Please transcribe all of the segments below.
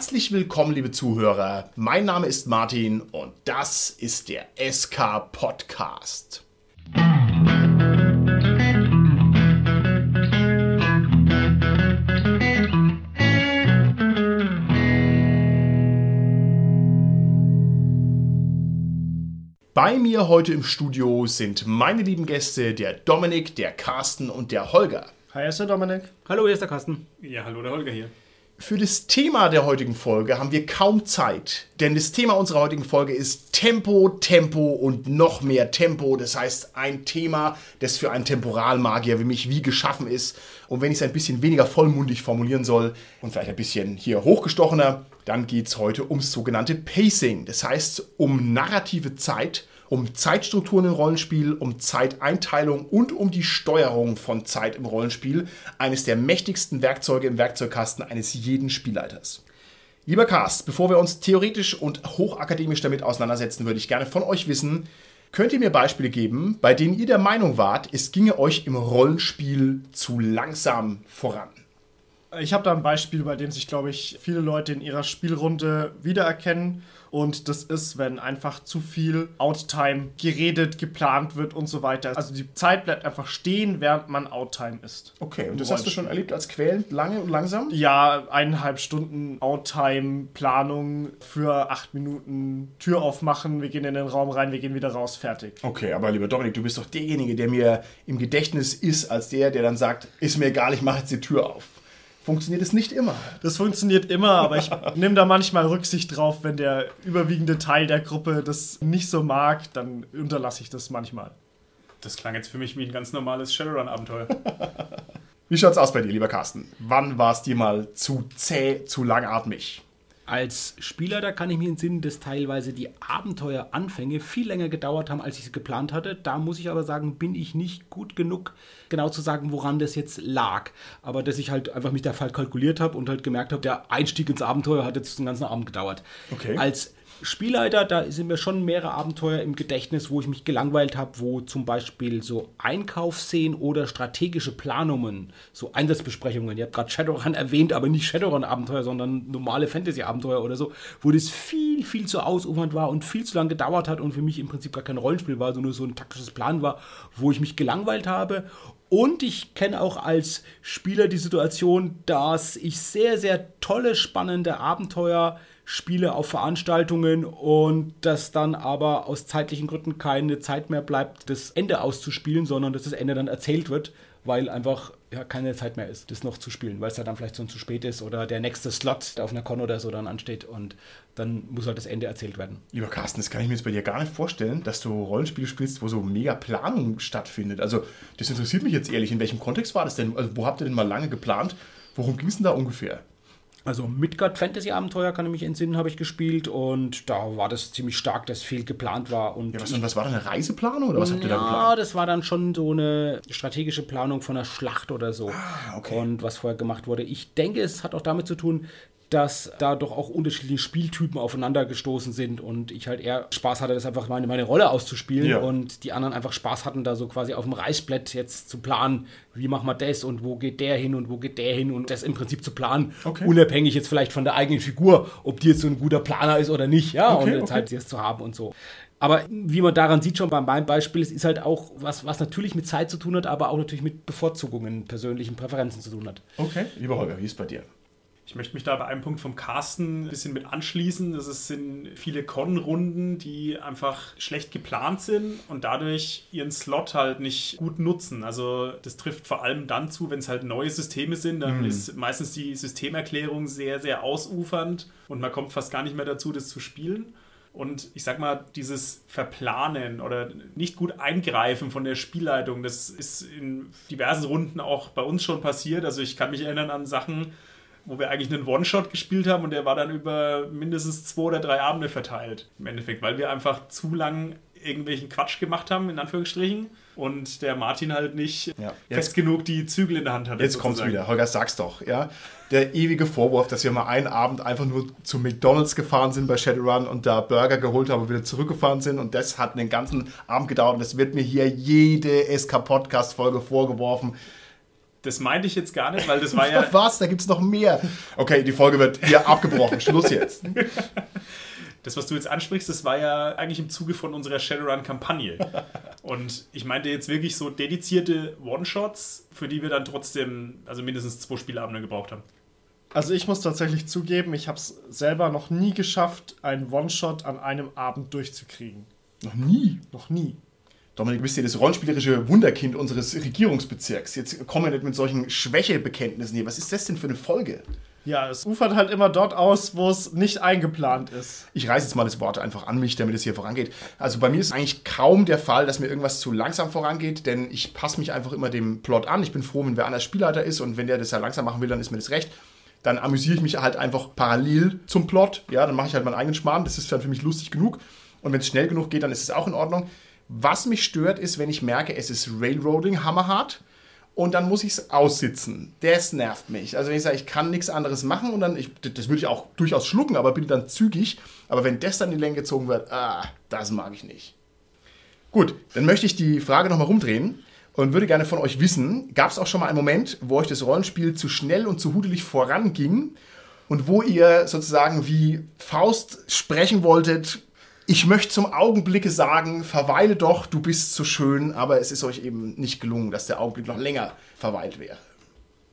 Herzlich willkommen, liebe Zuhörer. Mein Name ist Martin und das ist der SK Podcast. Bei mir heute im Studio sind meine lieben Gäste, der Dominik, der Carsten und der Holger. Hi, ist der Dominik. Hallo, hier ist der Carsten. Ja, hallo, der Holger hier. Für das Thema der heutigen Folge haben wir kaum Zeit, denn das Thema unserer heutigen Folge ist Tempo, Tempo und noch mehr Tempo. Das heißt, ein Thema, das für einen Temporalmagier wie mich wie geschaffen ist. Und wenn ich es ein bisschen weniger vollmundig formulieren soll und vielleicht ein bisschen hier hochgestochener, dann geht es heute ums sogenannte Pacing. Das heißt, um narrative Zeit um Zeitstrukturen im Rollenspiel, um Zeiteinteilung und um die Steuerung von Zeit im Rollenspiel, eines der mächtigsten Werkzeuge im Werkzeugkasten eines jeden Spielleiters. Lieber Cast, bevor wir uns theoretisch und hochakademisch damit auseinandersetzen, würde ich gerne von euch wissen, könnt ihr mir Beispiele geben, bei denen ihr der Meinung wart, es ginge euch im Rollenspiel zu langsam voran? Ich habe da ein Beispiel, bei dem sich, glaube ich, viele Leute in ihrer Spielrunde wiedererkennen. Und das ist, wenn einfach zu viel Outtime geredet, geplant wird und so weiter. Also die Zeit bleibt einfach stehen, während man Outtime ist. Okay, und das hast du schon erlebt als quälend, lange und langsam? Ja, eineinhalb Stunden Outtime, Planung für acht Minuten, Tür aufmachen, wir gehen in den Raum rein, wir gehen wieder raus, fertig. Okay, aber lieber Dominik, du bist doch derjenige, der mir im Gedächtnis ist, als der, der dann sagt, ist mir egal, ich mache jetzt die Tür auf funktioniert es nicht immer. Das funktioniert immer, aber ich nehme da manchmal Rücksicht drauf, wenn der überwiegende Teil der Gruppe das nicht so mag, dann unterlasse ich das manchmal. Das klang jetzt für mich wie ein ganz normales Shadowrun-Abenteuer. wie schaut's aus bei dir, lieber Carsten? Wann war es dir mal zu zäh, zu langatmig? Als Spieler, da kann ich mir entsinnen, dass teilweise die Abenteueranfänge viel länger gedauert haben, als ich es geplant hatte. Da muss ich aber sagen, bin ich nicht gut genug, genau zu sagen, woran das jetzt lag. Aber dass ich halt einfach mich da falsch kalkuliert habe und halt gemerkt habe, der Einstieg ins Abenteuer hat jetzt den ganzen Abend gedauert. Okay. Als Spielleiter, da sind mir schon mehrere Abenteuer im Gedächtnis, wo ich mich gelangweilt habe, wo zum Beispiel so Einkaufsszenen oder strategische Planungen, so Einsatzbesprechungen, ihr habt gerade Shadowrun erwähnt, aber nicht Shadowrun-Abenteuer, sondern normale Fantasy-Abenteuer oder so, wo das viel, viel zu ausufernd war und viel zu lange gedauert hat und für mich im Prinzip gar kein Rollenspiel war, sondern nur so ein taktisches Plan war, wo ich mich gelangweilt habe. Und ich kenne auch als Spieler die Situation, dass ich sehr, sehr tolle, spannende Abenteuer spiele auf Veranstaltungen und dass dann aber aus zeitlichen Gründen keine Zeit mehr bleibt, das Ende auszuspielen, sondern dass das Ende dann erzählt wird, weil einfach ja, keine Zeit mehr ist, das noch zu spielen, weil es dann vielleicht schon zu spät ist oder der nächste Slot auf einer Con oder so dann ansteht und dann muss halt das Ende erzählt werden. Lieber Carsten, das kann ich mir jetzt bei dir gar nicht vorstellen, dass du Rollenspiele spielst, wo so mega Planung stattfindet. Also das interessiert mich jetzt ehrlich. In welchem Kontext war das denn? Also, wo habt ihr denn mal lange geplant? Worum ging es denn da ungefähr? Also Midgard Fantasy Abenteuer kann ich mich entsinnen, habe ich gespielt und da war das ziemlich stark, dass viel geplant war. Und ja, was, was war da eine Reiseplanung oder was habt ihr da geplant? Ja, das war dann schon so eine strategische Planung von einer Schlacht oder so. Ah, okay. Und was vorher gemacht wurde. Ich denke, es hat auch damit zu tun, dass da doch auch unterschiedliche Spieltypen aufeinander gestoßen sind und ich halt eher Spaß hatte, das einfach meine, meine Rolle auszuspielen ja. und die anderen einfach Spaß hatten, da so quasi auf dem Reißbrett jetzt zu planen, wie machen wir das und wo geht der hin und wo geht der hin und das im Prinzip zu planen, okay. unabhängig jetzt vielleicht von der eigenen Figur, ob die jetzt so ein guter Planer ist oder nicht, ja, okay, und jetzt okay. halt das zu haben und so. Aber wie man daran sieht, schon bei meinem Beispiel, es ist halt auch was, was natürlich mit Zeit zu tun hat, aber auch natürlich mit Bevorzugungen, persönlichen Präferenzen zu tun hat. Okay, lieber Holger, wie ist es bei dir? Ich möchte mich da bei einem Punkt vom Carsten ein bisschen mit anschließen. Das sind viele Con-Runden, die einfach schlecht geplant sind und dadurch ihren Slot halt nicht gut nutzen. Also das trifft vor allem dann zu, wenn es halt neue Systeme sind. Dann mhm. ist meistens die Systemerklärung sehr, sehr ausufernd und man kommt fast gar nicht mehr dazu, das zu spielen. Und ich sag mal, dieses Verplanen oder nicht gut eingreifen von der Spielleitung, das ist in diversen Runden auch bei uns schon passiert. Also ich kann mich erinnern an Sachen, wo wir eigentlich einen One-Shot gespielt haben und der war dann über mindestens zwei oder drei Abende verteilt. Im Endeffekt, weil wir einfach zu lang irgendwelchen Quatsch gemacht haben, in Anführungsstrichen. Und der Martin halt nicht ja, fest genug die Zügel in der Hand hatte. Jetzt kommt es wieder. Holger, sag's doch. Ja? Der ewige Vorwurf, dass wir mal einen Abend einfach nur zu McDonalds gefahren sind bei Shadowrun und da Burger geholt haben und wieder zurückgefahren sind. Und das hat einen ganzen Abend gedauert. Und das wird mir hier jede SK-Podcast-Folge vorgeworfen Das meinte ich jetzt gar nicht, weil das war ja. Was? Da gibt es noch mehr. Okay, die Folge wird hier abgebrochen. Schluss jetzt. Das, was du jetzt ansprichst, das war ja eigentlich im Zuge von unserer Shadowrun-Kampagne. Und ich meinte jetzt wirklich so dedizierte One-Shots, für die wir dann trotzdem, also mindestens zwei Spielabende gebraucht haben. Also ich muss tatsächlich zugeben, ich habe es selber noch nie geschafft, einen One-Shot an einem Abend durchzukriegen. Noch nie. Noch nie. Dominik, du bist ja das rollenspielerische Wunderkind unseres Regierungsbezirks. Jetzt kommen wir nicht mit solchen Schwächebekenntnissen hier. Was ist das denn für eine Folge? Ja, es ufert halt immer dort aus, wo es nicht eingeplant ist. Ich reiße jetzt mal das Wort einfach an mich, damit es hier vorangeht. Also bei mir ist eigentlich kaum der Fall, dass mir irgendwas zu langsam vorangeht, denn ich passe mich einfach immer dem Plot an. Ich bin froh, wenn wer anders Spielleiter ist und wenn der das ja langsam machen will, dann ist mir das recht. Dann amüsiere ich mich halt einfach parallel zum Plot. Ja, dann mache ich halt meinen eigenen Schmarrn. Das ist dann für mich lustig genug. Und wenn es schnell genug geht, dann ist es auch in Ordnung. Was mich stört, ist, wenn ich merke, es ist Railroading hammerhart und dann muss ich es aussitzen. Das nervt mich. Also wenn ich sage, ich kann nichts anderes machen und dann, ich, das würde ich auch durchaus schlucken, aber bin dann zügig. Aber wenn das dann in die Länge gezogen wird, ah, das mag ich nicht. Gut, dann möchte ich die Frage nochmal rumdrehen und würde gerne von euch wissen, gab es auch schon mal einen Moment, wo euch das Rollenspiel zu schnell und zu hudelig voranging und wo ihr sozusagen wie Faust sprechen wolltet, ich möchte zum Augenblicke sagen, verweile doch, du bist so schön, aber es ist euch eben nicht gelungen, dass der Augenblick noch länger verweilt wäre.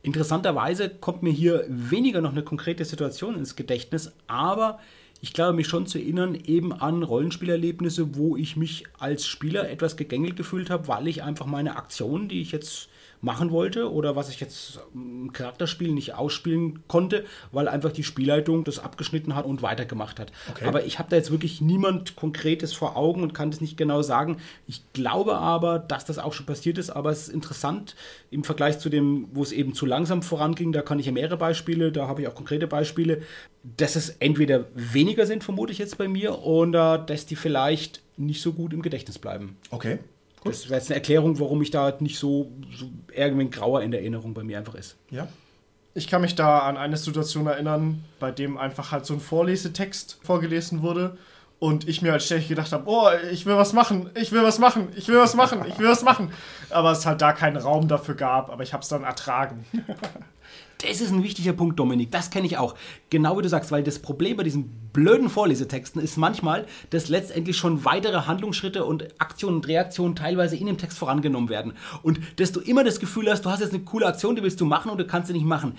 Interessanterweise kommt mir hier weniger noch eine konkrete Situation ins Gedächtnis, aber ich glaube mich schon zu erinnern eben an Rollenspielerlebnisse, wo ich mich als Spieler etwas gegängelt gefühlt habe, weil ich einfach meine Aktion, die ich jetzt machen wollte oder was ich jetzt im Charakterspiel nicht ausspielen konnte, weil einfach die Spielleitung das abgeschnitten hat und weitergemacht hat. Okay. Aber ich habe da jetzt wirklich niemand Konkretes vor Augen und kann das nicht genau sagen. Ich glaube aber, dass das auch schon passiert ist, aber es ist interessant im Vergleich zu dem, wo es eben zu langsam voranging, da kann ich ja mehrere Beispiele, da habe ich auch konkrete Beispiele, dass es entweder weniger sind, vermute ich jetzt bei mir, oder dass die vielleicht nicht so gut im Gedächtnis bleiben. Okay. Gut. Das wäre jetzt eine Erklärung, warum ich da nicht so, so irgendwie grauer in der Erinnerung bei mir einfach ist. Ja. Ich kann mich da an eine Situation erinnern, bei dem einfach halt so ein Vorlesetext vorgelesen wurde und ich mir halt ständig gedacht habe, oh, ich will was machen, ich will was machen, ich will was machen, ich will was machen. Aber es halt da keinen Raum dafür gab, aber ich habe es dann ertragen. Das ist ein wichtiger Punkt, Dominik. Das kenne ich auch. Genau wie du sagst, weil das Problem bei diesen blöden Vorlesetexten ist manchmal, dass letztendlich schon weitere Handlungsschritte und Aktionen und Reaktionen teilweise in dem Text vorangenommen werden. Und dass du immer das Gefühl hast, du hast jetzt eine coole Aktion, die willst du machen und du kannst sie nicht machen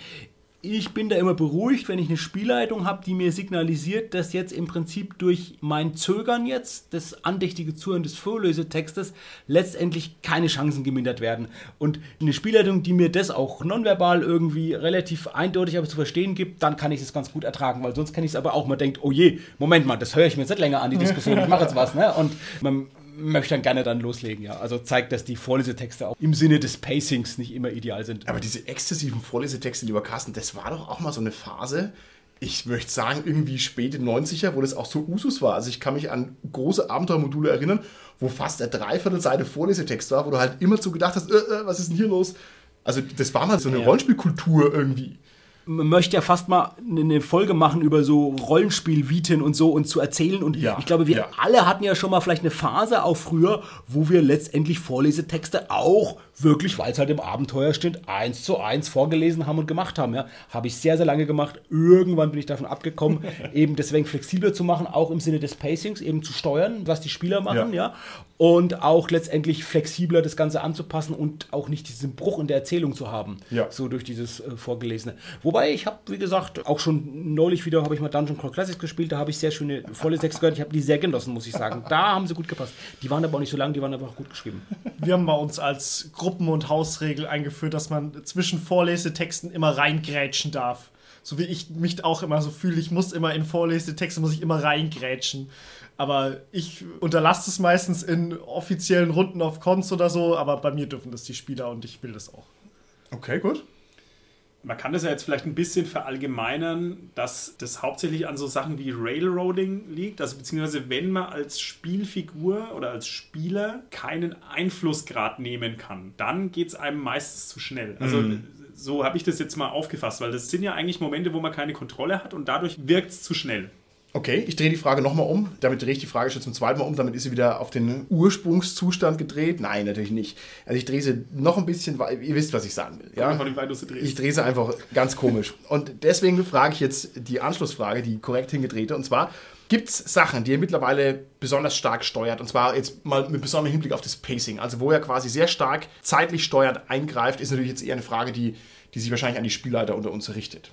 ich bin da immer beruhigt, wenn ich eine Spielleitung habe, die mir signalisiert, dass jetzt im Prinzip durch mein Zögern jetzt, das andächtige Zuhören des Vorlösetextes, letztendlich keine Chancen gemindert werden. Und eine Spielleitung, die mir das auch nonverbal irgendwie relativ eindeutig aber zu verstehen gibt, dann kann ich das ganz gut ertragen, weil sonst kann ich es aber auch mal denkt, oh je, Moment mal, das höre ich mir jetzt nicht länger an, die Diskussion, ich mache jetzt was, ne? Und man möchte dann gerne dann loslegen, ja. Also zeigt, dass die Vorlesetexte auch im Sinne des Pacings nicht immer ideal sind. Aber diese exzessiven Vorlesetexte, lieber Carsten, das war doch auch mal so eine Phase, ich möchte sagen, irgendwie späte 90er, wo das auch so Usus war. Also ich kann mich an große Abenteuermodule erinnern, wo fast eine Dreiviertelseite Vorlesetext war, wo du halt immer so gedacht hast, äh, äh, was ist denn hier los? Also das war mal so eine ja. Rollenspielkultur irgendwie möchte ja fast mal eine Folge machen über so Rollenspiel-Viten und so und zu erzählen. Und ja, ich glaube, wir ja. alle hatten ja schon mal vielleicht eine Phase auch früher, wo wir letztendlich Vorlesetexte auch wirklich, weil es halt im Abenteuer steht, eins zu eins vorgelesen haben und gemacht haben. Ja. Habe ich sehr, sehr lange gemacht. Irgendwann bin ich davon abgekommen, eben deswegen flexibler zu machen, auch im Sinne des Pacings, eben zu steuern, was die Spieler machen, ja. ja. Und auch letztendlich flexibler das Ganze anzupassen und auch nicht diesen Bruch in der Erzählung zu haben. Ja. So durch dieses äh, Vorgelesene. Wobei ich habe, wie gesagt, auch schon neulich wieder habe ich mal Dungeon Crawl Classics gespielt, da habe ich sehr schöne volle Text gehört. Ich habe die sehr genossen, muss ich sagen. Da haben sie gut gepasst. Die waren aber auch nicht so lang, die waren einfach gut geschrieben. Wir haben bei uns als Gruppe Gruppen- und Hausregel eingeführt, dass man zwischen Vorlesetexten immer reingrätschen darf. So wie ich mich auch immer so fühle, ich muss immer in Vorlesetexte, muss ich immer reingrätschen. Aber ich unterlasse es meistens in offiziellen Runden auf Cons oder so, aber bei mir dürfen das die Spieler und ich will das auch. Okay, gut man kann das ja jetzt vielleicht ein bisschen verallgemeinern, dass das hauptsächlich an so Sachen wie Railroading liegt. Also beziehungsweise wenn man als Spielfigur oder als Spieler keinen Einflussgrad nehmen kann, dann geht es einem meistens zu schnell. Also mhm. so habe ich das jetzt mal aufgefasst, weil das sind ja eigentlich Momente, wo man keine Kontrolle hat und dadurch wirkt es zu schnell. Okay, ich drehe die Frage nochmal um. Damit drehe ich die Frage schon zum zweiten Mal um. Damit ist sie wieder auf den Ursprungszustand gedreht. Nein, natürlich nicht. Also ich drehe sie noch ein bisschen, weil ihr wisst, was ich sagen will. Ja? Ich drehe sie einfach ganz komisch. Und deswegen frage ich jetzt die Anschlussfrage, die korrekt hingedrehte. Und zwar, gibt es Sachen, die ihr mittlerweile besonders stark steuert? Und zwar jetzt mal mit besonderem Hinblick auf das Pacing. Also wo er quasi sehr stark zeitlich steuert, eingreift, ist natürlich jetzt eher eine Frage, die, die sich wahrscheinlich an die Spielleiter unter uns richtet.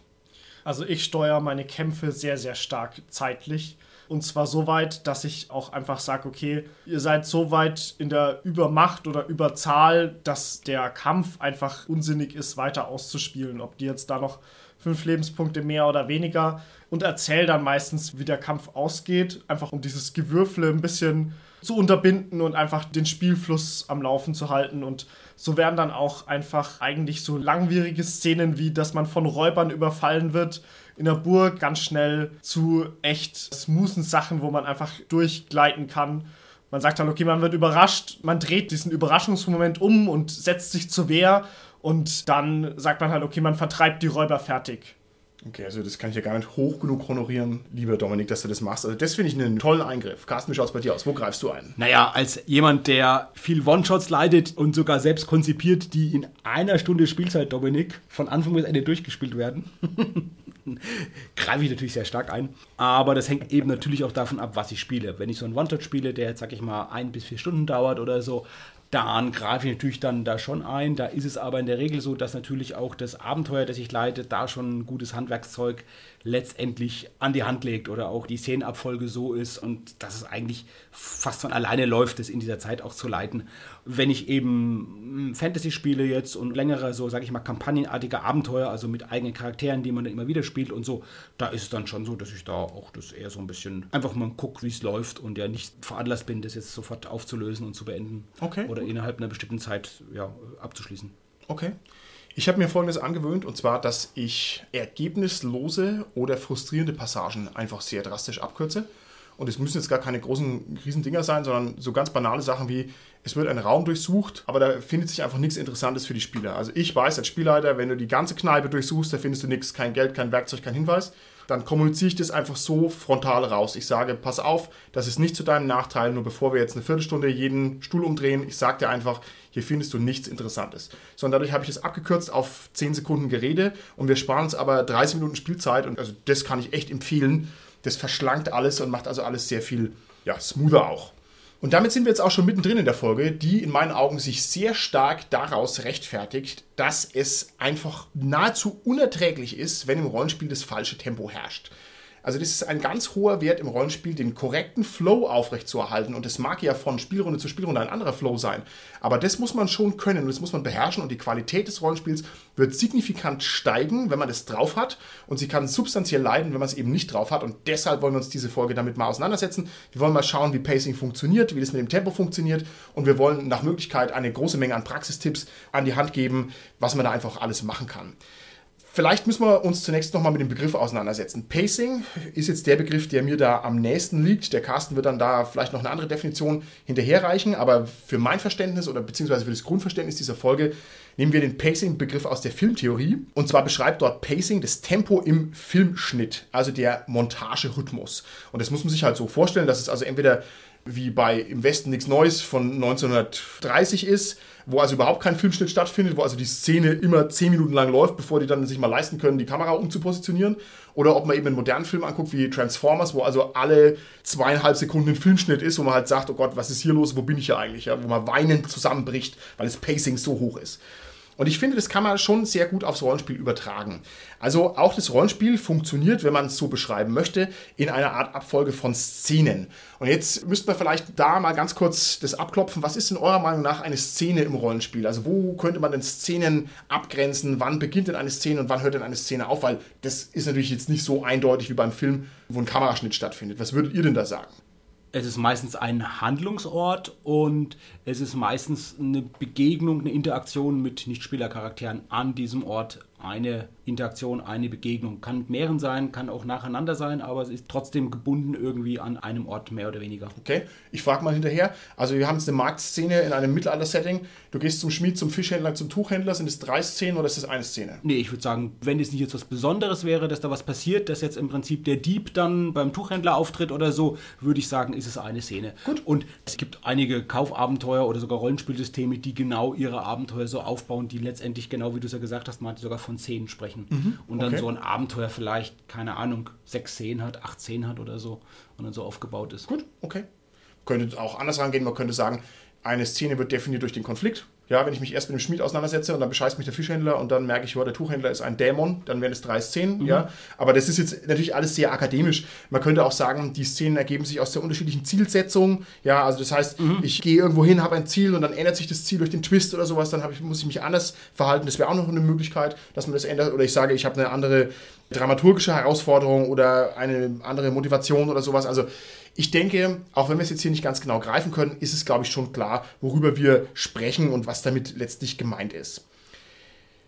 Also ich steuere meine Kämpfe sehr, sehr stark zeitlich. Und zwar so weit, dass ich auch einfach sage, okay, ihr seid so weit in der Übermacht oder Überzahl, dass der Kampf einfach unsinnig ist, weiter auszuspielen. Ob die jetzt da noch fünf Lebenspunkte mehr oder weniger und erzähle dann meistens, wie der Kampf ausgeht, einfach um dieses Gewürfle ein bisschen zu unterbinden und einfach den Spielfluss am Laufen zu halten und so werden dann auch einfach eigentlich so langwierige Szenen wie, dass man von Räubern überfallen wird in der Burg ganz schnell zu echt smoothen Sachen, wo man einfach durchgleiten kann. Man sagt dann, okay, man wird überrascht, man dreht diesen Überraschungsmoment um und setzt sich zur Wehr und dann sagt man halt, okay, man vertreibt die Räuber fertig. Okay, also das kann ich ja gar nicht hoch genug honorieren, lieber Dominik, dass du das machst. Also das finde ich einen tollen Eingriff. Carsten, wie schaut es bei dir aus? Wo greifst du ein? Naja, als jemand, der viel One-Shots leidet und sogar selbst konzipiert, die in einer Stunde Spielzeit, Dominik, von Anfang bis Ende durchgespielt werden, greife ich natürlich sehr stark ein. Aber das hängt eben natürlich auch davon ab, was ich spiele. Wenn ich so einen One-Shot spiele, der jetzt, sag ich mal, ein bis vier Stunden dauert oder so, dann greife ich natürlich dann da schon ein. Da ist es aber in der Regel so, dass natürlich auch das Abenteuer, das ich leite, da schon ein gutes Handwerkszeug letztendlich an die Hand legt oder auch die Szenenabfolge so ist und dass es eigentlich fast von alleine läuft, es in dieser Zeit auch zu leiten. Wenn ich eben hm, Fantasy spiele jetzt und längere, so sage ich mal, kampagnenartige Abenteuer, also mit eigenen Charakteren, die man dann immer wieder spielt und so, da ist es dann schon so, dass ich da auch das eher so ein bisschen einfach mal gucke, wie es läuft und ja nicht veranlasst bin, das jetzt sofort aufzulösen und zu beenden. Okay. Oder innerhalb einer bestimmten Zeit ja, abzuschließen. Okay. Ich habe mir folgendes angewöhnt, und zwar, dass ich ergebnislose oder frustrierende Passagen einfach sehr drastisch abkürze. Und es müssen jetzt gar keine großen Riesendinger sein, sondern so ganz banale Sachen wie, es wird ein Raum durchsucht, aber da findet sich einfach nichts Interessantes für die Spieler. Also ich weiß als Spielleiter, wenn du die ganze Kneipe durchsuchst, da findest du nichts, kein Geld, kein Werkzeug, kein Hinweis dann kommuniziere ich das einfach so frontal raus. Ich sage, pass auf, das ist nicht zu deinem Nachteil, nur bevor wir jetzt eine Viertelstunde jeden Stuhl umdrehen, ich sage dir einfach, hier findest du nichts Interessantes. Sondern dadurch habe ich das abgekürzt auf 10 Sekunden Gerede und wir sparen uns aber 30 Minuten Spielzeit und also das kann ich echt empfehlen. Das verschlankt alles und macht also alles sehr viel ja, smoother auch. Und damit sind wir jetzt auch schon mittendrin in der Folge, die in meinen Augen sich sehr stark daraus rechtfertigt, dass es einfach nahezu unerträglich ist, wenn im Rollenspiel das falsche Tempo herrscht. Also das ist ein ganz hoher Wert im Rollenspiel, den korrekten Flow aufrechtzuerhalten. Und das mag ja von Spielrunde zu Spielrunde ein anderer Flow sein. Aber das muss man schon können und das muss man beherrschen. Und die Qualität des Rollenspiels wird signifikant steigen, wenn man das drauf hat. Und sie kann substanziell leiden, wenn man es eben nicht drauf hat. Und deshalb wollen wir uns diese Folge damit mal auseinandersetzen. Wir wollen mal schauen, wie Pacing funktioniert, wie das mit dem Tempo funktioniert. Und wir wollen nach Möglichkeit eine große Menge an Praxistipps an die Hand geben, was man da einfach alles machen kann. Vielleicht müssen wir uns zunächst nochmal mit dem Begriff auseinandersetzen. Pacing ist jetzt der Begriff, der mir da am nächsten liegt. Der Carsten wird dann da vielleicht noch eine andere Definition hinterherreichen, aber für mein Verständnis oder beziehungsweise für das Grundverständnis dieser Folge nehmen wir den Pacing-Begriff aus der Filmtheorie. Und zwar beschreibt dort Pacing das Tempo im Filmschnitt, also der Montagerhythmus. Und das muss man sich halt so vorstellen, dass es also entweder wie bei Im Westen nichts Neues von 1930 ist, wo also überhaupt kein Filmschnitt stattfindet, wo also die Szene immer 10 Minuten lang läuft, bevor die dann sich mal leisten können, die Kamera umzupositionieren. Oder ob man eben einen modernen Film anguckt wie Transformers, wo also alle zweieinhalb Sekunden ein Filmschnitt ist, wo man halt sagt, oh Gott, was ist hier los, wo bin ich hier eigentlich? Ja? Wo man weinend zusammenbricht, weil das Pacing so hoch ist. Und ich finde, das kann man schon sehr gut aufs Rollenspiel übertragen. Also auch das Rollenspiel funktioniert, wenn man es so beschreiben möchte, in einer Art Abfolge von Szenen. Und jetzt müssten wir vielleicht da mal ganz kurz das abklopfen. Was ist in eurer Meinung nach eine Szene im Rollenspiel? Also wo könnte man denn Szenen abgrenzen? Wann beginnt denn eine Szene und wann hört denn eine Szene auf? Weil das ist natürlich jetzt nicht so eindeutig wie beim Film, wo ein Kameraschnitt stattfindet. Was würdet ihr denn da sagen? Es ist meistens ein Handlungsort und es ist meistens eine Begegnung, eine Interaktion mit Nichtspielercharakteren an diesem Ort eine Interaktion, eine Begegnung. Kann mit mehreren sein, kann auch nacheinander sein, aber es ist trotzdem gebunden irgendwie an einem Ort mehr oder weniger. Okay, ich frage mal hinterher. Also wir haben jetzt eine Marktszene in einem Mittelalter-Setting. Du gehst zum Schmied, zum Fischhändler, zum Tuchhändler. Sind es drei Szenen oder ist es eine Szene? Nee, ich würde sagen, wenn es nicht jetzt was Besonderes wäre, dass da was passiert, dass jetzt im Prinzip der Dieb dann beim Tuchhändler auftritt oder so, würde ich sagen, ist es eine Szene. Gut. Und es gibt einige Kaufabenteuer oder sogar Rollenspielsysteme, die genau ihre Abenteuer so aufbauen, die letztendlich, genau wie du es ja gesagt hast, Martin, sogar von Szenen sprechen. Mhm. Und dann okay. so ein Abenteuer vielleicht, keine Ahnung, sechs Szenen hat, acht Szenen hat oder so und dann so aufgebaut ist. Gut, okay. Könnte auch anders rangehen, man könnte sagen, eine Szene wird definiert durch den Konflikt. Ja, wenn ich mich erst mit dem Schmied auseinandersetze und dann bescheißt mich der Fischhändler und dann merke ich, oh, der Tuchhändler ist ein Dämon, dann wären es drei Szenen, mhm. ja. Aber das ist jetzt natürlich alles sehr akademisch. Man könnte auch sagen, die Szenen ergeben sich aus der unterschiedlichen Zielsetzung. Ja, also das heißt, mhm. ich gehe irgendwo hin, habe ein Ziel und dann ändert sich das Ziel durch den Twist oder sowas, dann ich, muss ich mich anders verhalten. Das wäre auch noch eine Möglichkeit, dass man das ändert. Oder ich sage, ich habe eine andere dramaturgische Herausforderung oder eine andere Motivation oder sowas. Also ich denke, auch wenn wir es jetzt hier nicht ganz genau greifen können, ist es, glaube ich, schon klar, worüber wir sprechen und was damit letztlich gemeint ist.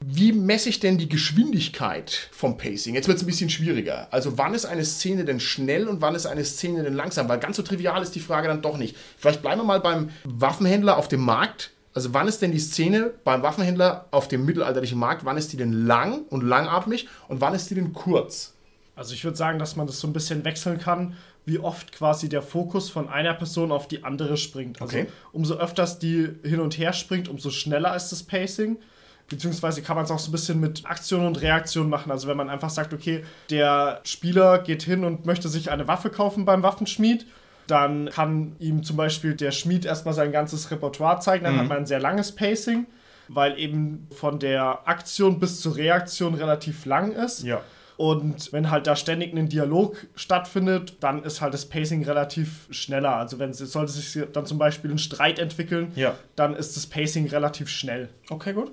Wie messe ich denn die Geschwindigkeit vom Pacing? Jetzt wird es ein bisschen schwieriger. Also wann ist eine Szene denn schnell und wann ist eine Szene denn langsam? Weil ganz so trivial ist die Frage dann doch nicht. Vielleicht bleiben wir mal beim Waffenhändler auf dem Markt. Also wann ist denn die Szene beim Waffenhändler auf dem mittelalterlichen Markt, wann ist die denn lang und langatmig und wann ist die denn kurz? Also ich würde sagen, dass man das so ein bisschen wechseln kann wie oft quasi der Fokus von einer Person auf die andere springt. Also okay. umso öfters die hin und her springt, umso schneller ist das Pacing. Beziehungsweise kann man es auch so ein bisschen mit Aktion und Reaktion machen. Also wenn man einfach sagt, okay, der Spieler geht hin und möchte sich eine Waffe kaufen beim Waffenschmied, dann kann ihm zum Beispiel der Schmied erstmal sein ganzes Repertoire zeigen. Dann mhm. hat man ein sehr langes Pacing, weil eben von der Aktion bis zur Reaktion relativ lang ist. Ja. Und wenn halt da ständig ein Dialog stattfindet, dann ist halt das Pacing relativ schneller. Also wenn es sollte sich dann zum Beispiel ein Streit entwickeln, ja. dann ist das Pacing relativ schnell. Okay, gut.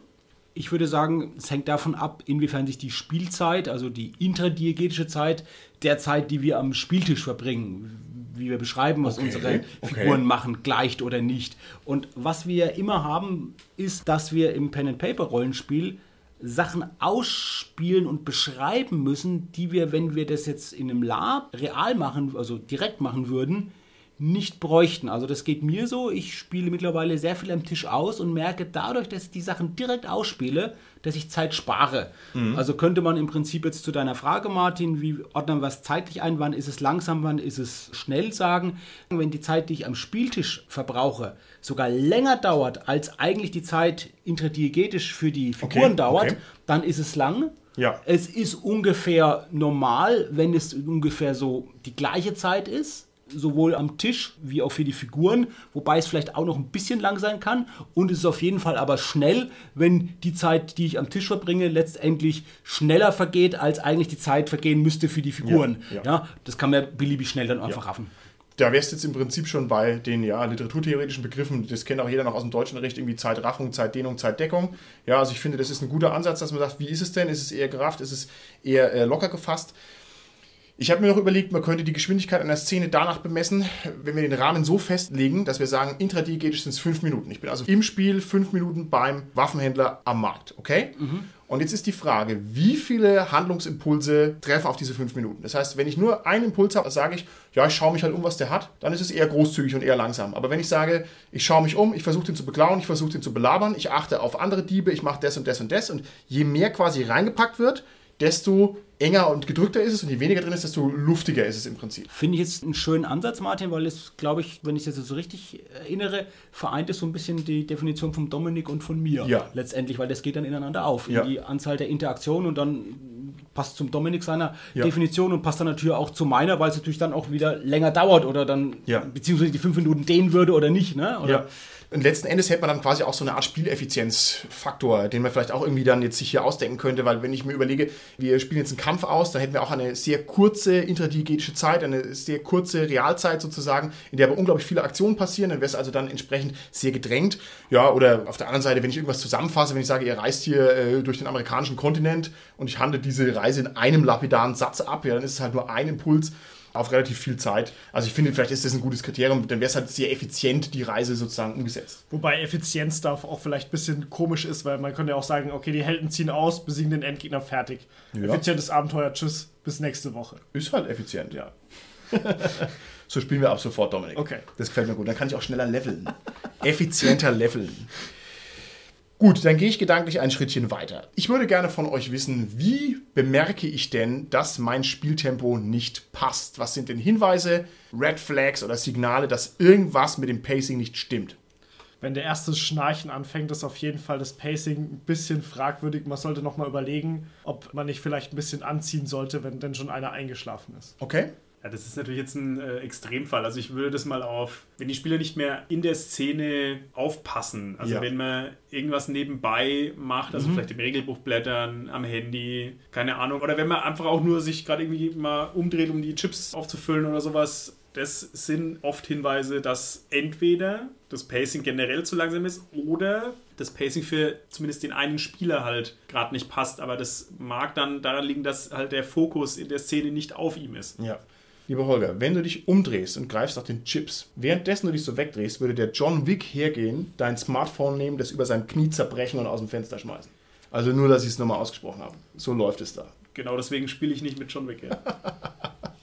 Ich würde sagen, es hängt davon ab, inwiefern sich die Spielzeit, also die intradiegetische Zeit, der Zeit, die wir am Spieltisch verbringen, wie wir beschreiben, was okay, unsere Figuren okay. machen, gleicht oder nicht. Und was wir immer haben, ist, dass wir im Pen-and-Paper-Rollenspiel Sachen ausspielen und beschreiben müssen, die wir, wenn wir das jetzt in einem Lab real machen, also direkt machen würden, nicht bräuchten. Also das geht mir so, ich spiele mittlerweile sehr viel am Tisch aus und merke dadurch, dass ich die Sachen direkt ausspiele, dass ich Zeit spare. Mhm. Also könnte man im Prinzip jetzt zu deiner Frage, Martin, wie ordnen wir es zeitlich ein, wann ist es langsam, wann ist es schnell sagen, wenn die Zeit, die ich am Spieltisch verbrauche, sogar länger dauert, als eigentlich die Zeit intradiegetisch für die Figuren okay, dauert, okay. dann ist es lang. Ja. Es ist ungefähr normal, wenn es ungefähr so die gleiche Zeit ist sowohl am Tisch wie auch für die Figuren, wobei es vielleicht auch noch ein bisschen lang sein kann. Und es ist auf jeden Fall aber schnell, wenn die Zeit, die ich am Tisch verbringe, letztendlich schneller vergeht, als eigentlich die Zeit vergehen müsste für die Figuren. Ja, ja. ja das kann man beliebig schnell dann einfach ja. raffen. Da wärst du jetzt im Prinzip schon bei den ja, literaturtheoretischen Begriffen, das kennt auch jeder noch aus dem deutschen Recht, irgendwie Zeitraffung, Zeitdehnung, Zeitdeckung. Ja, also ich finde, das ist ein guter Ansatz, dass man sagt, wie ist es denn? Ist es eher gerafft? Ist es eher äh, locker gefasst? Ich habe mir noch überlegt, man könnte die Geschwindigkeit einer Szene danach bemessen, wenn wir den Rahmen so festlegen, dass wir sagen, intradiegetisch sind es fünf Minuten. Ich bin also im Spiel fünf Minuten beim Waffenhändler am Markt, okay? Mhm. Und jetzt ist die Frage, wie viele Handlungsimpulse treffen auf diese fünf Minuten? Das heißt, wenn ich nur einen Impuls habe, sage ich, ja, ich schaue mich halt um, was der hat, dann ist es eher großzügig und eher langsam. Aber wenn ich sage, ich schaue mich um, ich versuche den zu beklauen, ich versuche den zu belabern, ich achte auf andere Diebe, ich mache das und das und das und je mehr quasi reingepackt wird, desto enger und gedrückter ist es und je weniger drin ist, desto luftiger ist es im Prinzip. Finde ich jetzt einen schönen Ansatz, Martin, weil es, glaube ich, wenn ich es jetzt so richtig erinnere, vereint es so ein bisschen die Definition von Dominik und von mir. Ja. Letztendlich, weil das geht dann ineinander auf. Ja. In die Anzahl der Interaktionen und dann passt zum Dominik seiner ja. Definition und passt dann natürlich auch zu meiner, weil es natürlich dann auch wieder länger dauert oder dann, beziehungsweise die fünf Minuten dehnen würde oder nicht. Ne? Oder? Ja. Und letzten Endes hätte man dann quasi auch so eine Art Spieleffizienzfaktor, den man vielleicht auch irgendwie dann jetzt sich hier ausdenken könnte, weil wenn ich mir überlege, wir spielen jetzt einen Kampf aus, dann hätten wir auch eine sehr kurze intradiegetische Zeit, eine sehr kurze Realzeit sozusagen, in der aber unglaublich viele Aktionen passieren, dann wäre es also dann entsprechend sehr gedrängt. Ja, oder auf der anderen Seite, wenn ich irgendwas zusammenfasse, wenn ich sage, ihr reist hier äh, durch den amerikanischen Kontinent und ich handle diese Reise in einem lapidaren Satz ab, ja, dann ist es halt nur ein Impuls auf relativ viel Zeit. Also ich finde, vielleicht ist das ein gutes Kriterium, dann wäre es halt sehr effizient, die Reise sozusagen umgesetzt. Wobei Effizienz da auch vielleicht ein bisschen komisch ist, weil man könnte ja auch sagen, okay, die Helden ziehen aus, besiegen den Endgegner fertig. Ja. Effizientes Abenteuer, tschüss, bis nächste Woche. Ist halt effizient. Ja. So spielen wir ab sofort, Dominik. Okay. Das gefällt mir gut. Dann kann ich auch schneller leveln. Effizienter leveln. Gut, dann gehe ich gedanklich ein Schrittchen weiter. Ich würde gerne von euch wissen, wie bemerke ich denn, dass mein Spieltempo nicht passt? Was sind denn Hinweise, Red Flags oder Signale, dass irgendwas mit dem Pacing nicht stimmt? Wenn der erste Schnarchen anfängt, ist auf jeden Fall das Pacing ein bisschen fragwürdig. Man sollte nochmal überlegen, ob man nicht vielleicht ein bisschen anziehen sollte, wenn denn schon einer eingeschlafen ist. Okay? Ja, das ist natürlich jetzt ein äh, Extremfall. Also ich würde das mal auf, wenn die Spieler nicht mehr in der Szene aufpassen, also Ja. wenn man irgendwas nebenbei macht, also vielleicht im Regelbuch blättern, am Handy, keine Ahnung, oder wenn man einfach auch nur sich gerade irgendwie mal umdreht, um die Chips aufzufüllen oder sowas, das sind oft Hinweise, dass entweder das Pacing generell zu langsam ist oder das Pacing für zumindest den einen Spieler halt gerade nicht passt. Aber das mag dann daran liegen, dass halt der Fokus in der Szene nicht auf ihm ist. Ja. Lieber Holger, wenn du dich umdrehst und greifst nach den Chips, währenddessen du dich so wegdrehst, würde der John Wick hergehen, dein Smartphone nehmen, das über sein Knie zerbrechen und aus dem Fenster schmeißen. Also nur, dass ich es nochmal ausgesprochen habe. So läuft es da. Genau deswegen spiele ich nicht mit John Wick. Ja.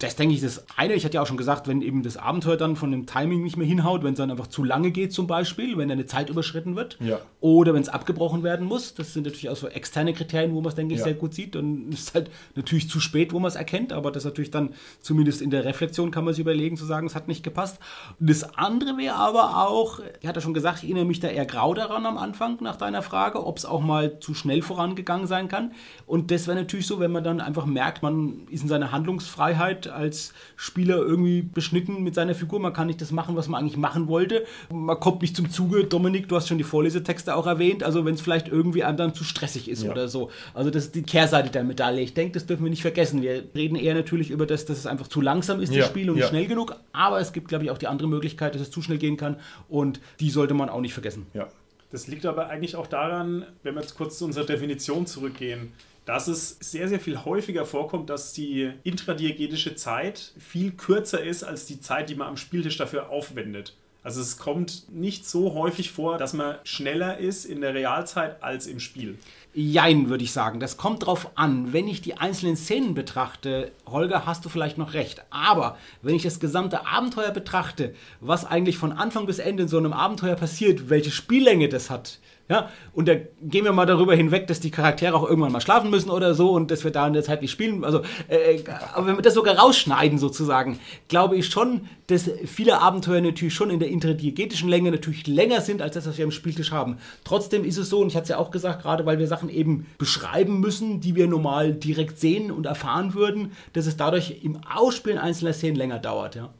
Das denke ich, das eine. Ich hatte ja auch schon gesagt, wenn eben das Abenteuer dann von dem Timing nicht mehr hinhaut, wenn es dann einfach zu lange geht zum Beispiel, wenn eine Zeit überschritten wird. Ja. Oder wenn es abgebrochen werden muss. Das sind natürlich auch so externe Kriterien, wo man es, denke ich, Ja. sehr gut sieht. Dann ist es halt natürlich zu spät, wo man es erkennt, aber das natürlich dann zumindest in der Reflexion kann man sich überlegen, zu sagen, es hat nicht gepasst. Das andere wäre aber auch, ich hatte schon gesagt, ich erinnere mich da eher grau daran am Anfang nach deiner Frage, ob es auch mal zu schnell vorangegangen sein kann. Und das wäre natürlich so, wenn man dann einfach merkt, man ist in seiner Handlungsfreiheit als Spieler irgendwie beschnitten mit seiner Figur. Man kann nicht das machen, was man eigentlich machen wollte. Man kommt nicht zum Zuge. Dominik, du hast schon die Vorlesetexte auch erwähnt. Also wenn es vielleicht irgendwie einem dann zu stressig ist Ja. oder so. Also das ist die Kehrseite der Medaille. Ich denke, das dürfen wir nicht vergessen. Wir reden eher natürlich über das, dass es einfach zu langsam ist, Ja, das Spiel, und nicht ja. schnell genug. Aber es gibt, glaube ich, auch die andere Möglichkeit, dass es zu schnell gehen kann. Und die sollte man auch nicht vergessen. Ja. Das liegt aber eigentlich auch daran, wenn wir jetzt kurz zu unserer Definition zurückgehen, dass es sehr, sehr viel häufiger vorkommt, dass die intradiegetische Zeit viel kürzer ist als die Zeit, die man am Spieltisch dafür aufwendet. Also es kommt nicht so häufig vor, dass man schneller ist in der Realzeit als im Spiel. Jein, würde ich sagen. Das kommt drauf an. Wenn ich die einzelnen Szenen betrachte, Holger, hast du vielleicht noch recht. Aber wenn ich das gesamte Abenteuer betrachte, was eigentlich von Anfang bis Ende in so einem Abenteuer passiert, welche Spiellänge das hat, ja, und da gehen wir mal darüber hinweg, dass die Charaktere auch irgendwann mal schlafen müssen oder so und dass wir da in der Zeit nicht spielen. Also, äh, aber wenn wir das sogar rausschneiden sozusagen, glaube ich schon, dass viele Abenteuer natürlich schon in der intradiegetischen Länge natürlich länger sind als das, was wir am Spieltisch haben. Trotzdem ist es so, und ich hatte es ja auch gesagt, gerade weil wir Sachen eben beschreiben müssen, die wir normal direkt sehen und erfahren würden, dass es dadurch im Ausspielen einzelner Szenen länger dauert, ja.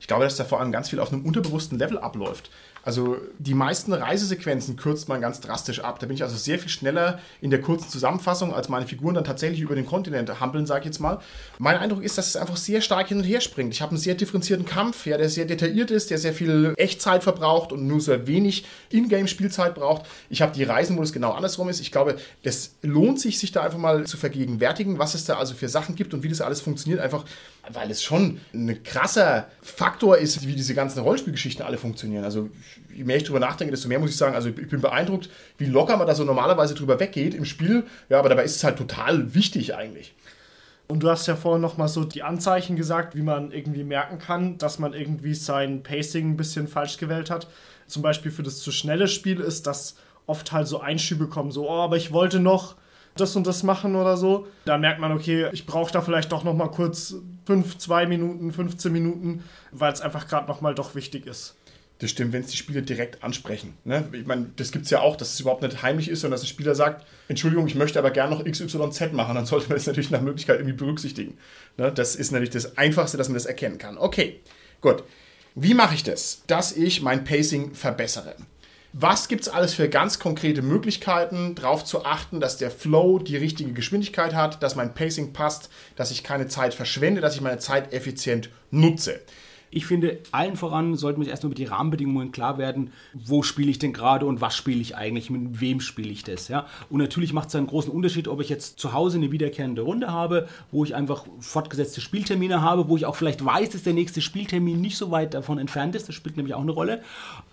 Ich glaube, dass da vor allem ganz viel auf einem unterbewussten Level abläuft. Also die meisten Reisesequenzen kürzt man ganz drastisch ab. Da bin ich also sehr viel schneller in der kurzen Zusammenfassung, als meine Figuren dann tatsächlich über den Kontinent hampeln, sage ich jetzt mal. Mein Eindruck ist, dass es einfach sehr stark hin und her springt. Ich habe einen sehr differenzierten Kampf, ja, der sehr detailliert ist, der sehr viel Echtzeit verbraucht und nur sehr wenig Ingame-Spielzeit braucht. Ich habe die Reisen, wo es genau andersrum ist. Ich glaube, das lohnt sich, sich da einfach mal zu vergegenwärtigen, was es da also für Sachen gibt und wie das alles funktioniert. Einfach, weil es schon ein krasser Faktor ist, wie diese ganzen Rollenspielgeschichten alle funktionieren. Also je mehr ich drüber nachdenke, desto mehr muss ich sagen, also ich bin beeindruckt, wie locker man da so normalerweise drüber weggeht im Spiel. Ja, aber dabei ist es halt total wichtig eigentlich. Und du hast ja vorhin noch mal so die Anzeichen gesagt, wie man irgendwie merken kann, dass man irgendwie sein Pacing ein bisschen falsch gewählt hat. Zum Beispiel für das zu schnelle Spiel ist, dass oft halt so Einschübe kommen, so, oh, aber ich wollte noch das und das machen oder so. Dann merkt man, okay, ich brauche da vielleicht doch noch mal kurz 5, 2 Minuten, 15 Minuten, weil es einfach gerade noch mal doch wichtig ist. Das stimmt, wenn es die Spieler direkt ansprechen. Ne? Ich meine, das gibt es ja auch, dass es überhaupt nicht heimlich ist, sondern dass ein Spieler sagt, Entschuldigung, ich möchte aber gerne noch XYZ machen, dann sollte man das natürlich nach Möglichkeit irgendwie berücksichtigen. Ne? Das ist natürlich das Einfachste, dass man das erkennen kann. Okay, gut. Wie mache ich das, dass ich mein Pacing verbessere? Was gibt es alles für ganz konkrete Möglichkeiten, darauf zu achten, dass der Flow die richtige Geschwindigkeit hat, dass mein Pacing passt, dass ich keine Zeit verschwende, dass ich meine Zeit effizient nutze? Ich finde, allen voran sollten wir uns erstmal mit die Rahmenbedingungen klar werden, wo spiele ich denn gerade und was spiele ich eigentlich, mit wem spiele ich das. Ja? Und natürlich macht es einen großen Unterschied, ob ich jetzt zu Hause eine wiederkehrende Runde habe, wo ich einfach fortgesetzte Spieltermine habe, wo ich auch vielleicht weiß, dass der nächste Spieltermin nicht so weit davon entfernt ist, das spielt nämlich auch eine Rolle,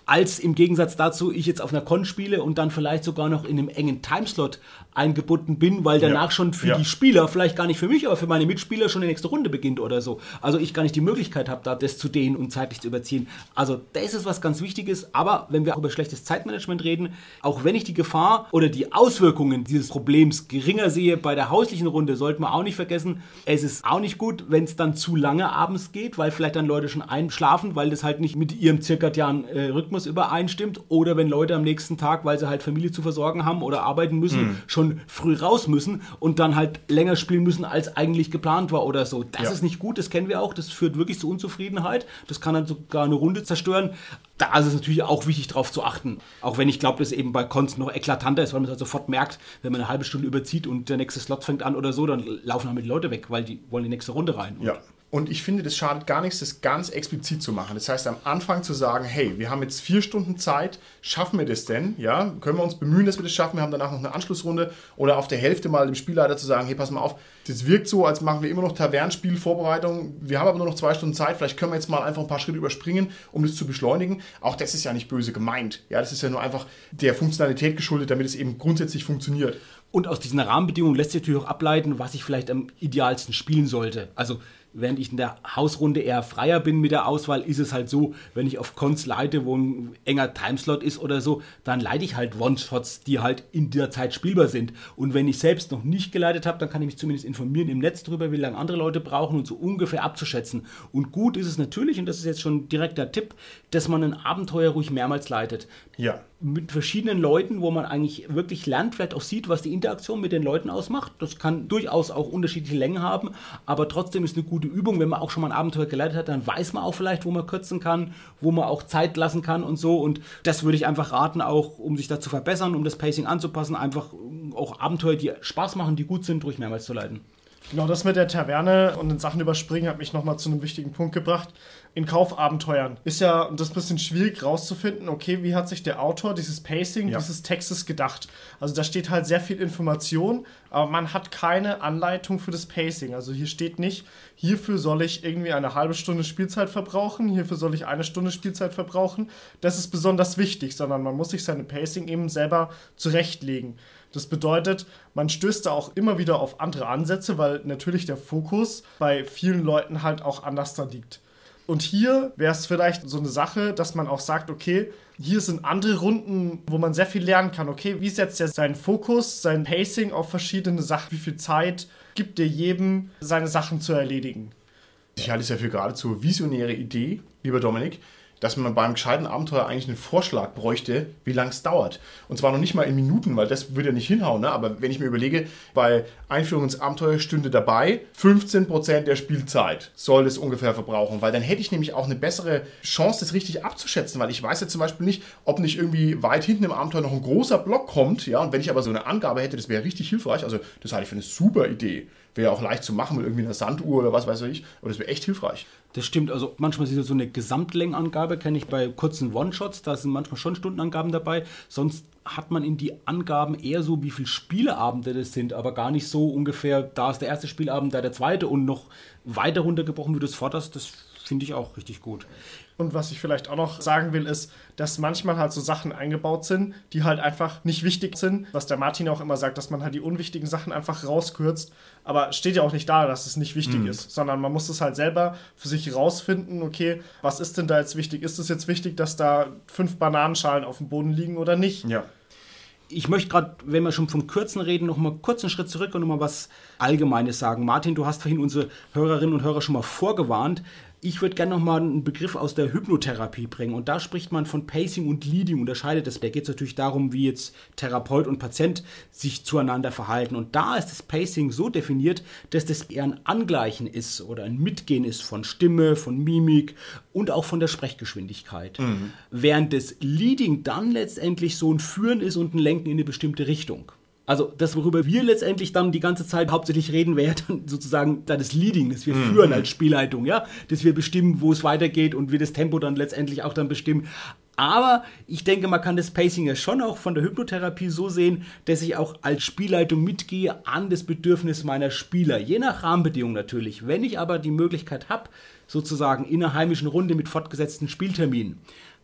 als im Gegensatz dazu ich jetzt auf einer Con spiele und dann vielleicht sogar noch in einem engen Timeslot eingebunden bin, weil danach ja. schon für ja. die Spieler, vielleicht gar nicht für mich, aber für meine Mitspieler schon die nächste Runde beginnt oder so. Also ich gar nicht die Möglichkeit habe, da das zu dehnen und zeitlich zu überziehen. Also das ist was ganz Wichtiges. Aber wenn wir auch über schlechtes Zeitmanagement reden, auch wenn ich die Gefahr oder die Auswirkungen dieses Problems geringer sehe bei der hauslichen Runde, sollten wir auch nicht vergessen, es ist auch nicht gut, wenn es dann zu lange abends geht, weil vielleicht dann Leute schon einschlafen, weil das halt nicht mit ihrem zirkadianen äh, Rhythmus übereinstimmt oder wenn Leute am nächsten Tag, weil sie halt Familie zu versorgen haben oder arbeiten müssen, mhm. schon schon früh raus müssen und dann halt länger spielen müssen, als eigentlich geplant war oder so. Das ja. ist nicht gut, das kennen wir auch. Das führt wirklich zu Unzufriedenheit. Das kann dann sogar eine Runde zerstören. Da ist es natürlich auch wichtig, darauf zu achten. Auch wenn ich glaube, dass eben bei Cons noch eklatanter ist, weil man es halt sofort merkt, wenn man eine halbe Stunde überzieht und der nächste Slot fängt an oder so, dann laufen halt die Leute weg, weil die wollen die nächste Runde rein. Ja. Und ich finde, das schadet gar nichts, das ganz explizit zu machen. Das heißt, am Anfang zu sagen, hey, wir haben jetzt vier Stunden Zeit, schaffen wir das denn? Ja, können wir uns bemühen, dass wir das schaffen? Wir haben danach noch eine Anschlussrunde oder auf der Hälfte mal dem Spielleiter zu sagen, hey, pass mal auf, das wirkt so, als machen wir immer noch Tavernenspielvorbereitung. Wir haben aber nur noch zwei Stunden Zeit. Vielleicht können wir jetzt mal einfach ein paar Schritte überspringen, um das zu beschleunigen. Auch das ist ja nicht böse gemeint. Ja, das ist ja nur einfach der Funktionalität geschuldet, damit es eben grundsätzlich funktioniert. Und aus diesen Rahmenbedingungen lässt sich natürlich auch ableiten, was ich vielleicht am idealsten spielen sollte. Also während ich in der Hausrunde eher freier bin mit der Auswahl, ist es halt so, wenn ich auf Cons leite, wo ein enger Timeslot ist oder so, dann leite ich halt One-Shots, die halt in der Zeit spielbar sind. Und wenn ich selbst noch nicht geleitet habe, dann kann ich mich zumindest informieren im Netz darüber, wie lange andere Leute brauchen und so ungefähr abzuschätzen. Und gut ist es natürlich, und das ist jetzt schon direkt der Tipp, dass man ein Abenteuer ruhig mehrmals leitet. Ja mit verschiedenen Leuten, wo man eigentlich wirklich lernt, vielleicht auch sieht, was die Interaktion mit den Leuten ausmacht. Das kann durchaus auch unterschiedliche Längen haben, aber trotzdem ist eine gute Übung. Wenn man auch schon mal ein Abenteuer geleitet hat, dann weiß man auch vielleicht, wo man kürzen kann, wo man auch Zeit lassen kann und so. Und das würde ich einfach raten, auch um sich da zu verbessern, um das Pacing anzupassen, einfach auch Abenteuer, die Spaß machen, die gut sind, durch mehrmals zu leiten. Genau, das mit der Taverne und den Sachen überspringen hat mich nochmal zu einem wichtigen Punkt gebracht. In Kaufabenteuern ist ja das ein bisschen schwierig rauszufinden, okay, wie hat sich der Autor dieses Pacing, ja. dieses Textes gedacht. Also da steht halt sehr viel Information, aber man hat keine Anleitung für das Pacing. Also hier steht nicht, hierfür soll ich irgendwie eine halbe Stunde Spielzeit verbrauchen, hierfür soll ich eine Stunde Spielzeit verbrauchen. Das ist besonders wichtig, sondern man muss sich seine Pacing eben selber zurechtlegen. Das bedeutet, man stößt da auch immer wieder auf andere Ansätze, weil natürlich der Fokus bei vielen Leuten halt auch anders da liegt. Und hier wäre es vielleicht so eine Sache, dass man auch sagt, okay, hier sind andere Runden, wo man sehr viel lernen kann. Okay, wie setzt er seinen Fokus, sein Pacing auf verschiedene Sachen? Wie viel Zeit gibt er jedem, seine Sachen zu erledigen? Ich halte es ja für geradezu visionäre Idee, lieber Dominik, dass man beim gescheiten Abenteuer eigentlich einen Vorschlag bräuchte, wie lange es dauert. Und zwar noch nicht mal in Minuten, weil das würde ja nicht hinhauen. Ne? Aber wenn ich mir überlege, bei Einführung ins Abenteuer stünde dabei, 15% der Spielzeit soll es ungefähr verbrauchen, weil dann hätte ich nämlich auch eine bessere Chance, das richtig abzuschätzen, weil ich weiß ja zum Beispiel nicht, ob nicht irgendwie weit hinten im Abenteuer noch ein großer Block kommt. Ja? Und wenn ich aber so eine Angabe hätte, das wäre richtig hilfreich. Also das halte ich für eine super Idee. Wäre auch leicht zu machen mit irgendwie einer Sanduhr oder was weiß ich. Aber das wäre echt hilfreich. Das stimmt. Also manchmal ist so eine Gesamtlängenangabe, kenne ich bei kurzen One-Shots. Da sind manchmal schon Stundenangaben dabei. Sonst hat man in die Angaben eher so, wie viele Spieleabende das sind, aber gar nicht so ungefähr, da ist der erste Spielabend, da der zweite und noch weiter runtergebrochen, wie du es forderst. Das finde ich auch richtig gut. Und was ich vielleicht auch noch sagen will, ist, dass manchmal halt so Sachen eingebaut sind, die halt einfach nicht wichtig sind. Was der Martin auch immer sagt, dass man halt die unwichtigen Sachen einfach rauskürzt. Aber steht ja auch nicht da, dass es nicht wichtig mhm. ist, sondern man muss es halt selber für sich rausfinden, okay, was ist denn da jetzt wichtig? Ist es jetzt wichtig, dass da fünf Bananenschalen auf dem Boden liegen oder nicht? Ja ich möchte gerade, wenn wir schon vom Kürzen reden, noch mal kurz einen Schritt zurück und noch mal was Allgemeines sagen. Martin, du hast vorhin unsere Hörerinnen und Hörer schon mal vorgewarnt. Ich würde gerne nochmal einen Begriff aus der Hypnotherapie bringen. Und da spricht man von Pacing und Leading, unterscheidet das. Da geht es natürlich darum, wie jetzt Therapeut und Patient sich zueinander verhalten. Und da ist das Pacing so definiert, dass das eher ein Angleichen ist oder ein Mitgehen ist von Stimme, von Mimik und auch von der Sprechgeschwindigkeit. Mhm. Während das Leading dann letztendlich so ein Führen ist und ein Lenken in eine bestimmte Richtung. Also das, worüber wir letztendlich dann die ganze Zeit hauptsächlich reden, wäre dann sozusagen da das Leading, das wir mhm. führen als Spielleitung, ja, dass wir bestimmen, wo es weitergeht und wir das Tempo dann letztendlich auch dann bestimmen. Aber ich denke, man kann das Pacing ja schon auch von der Hypnotherapie so sehen, dass ich auch als Spielleitung mitgehe an das Bedürfnis meiner Spieler. Je nach Rahmenbedingungen natürlich. Wenn ich aber die Möglichkeit habe, sozusagen in einer heimischen Runde mit fortgesetzten Spielterminen,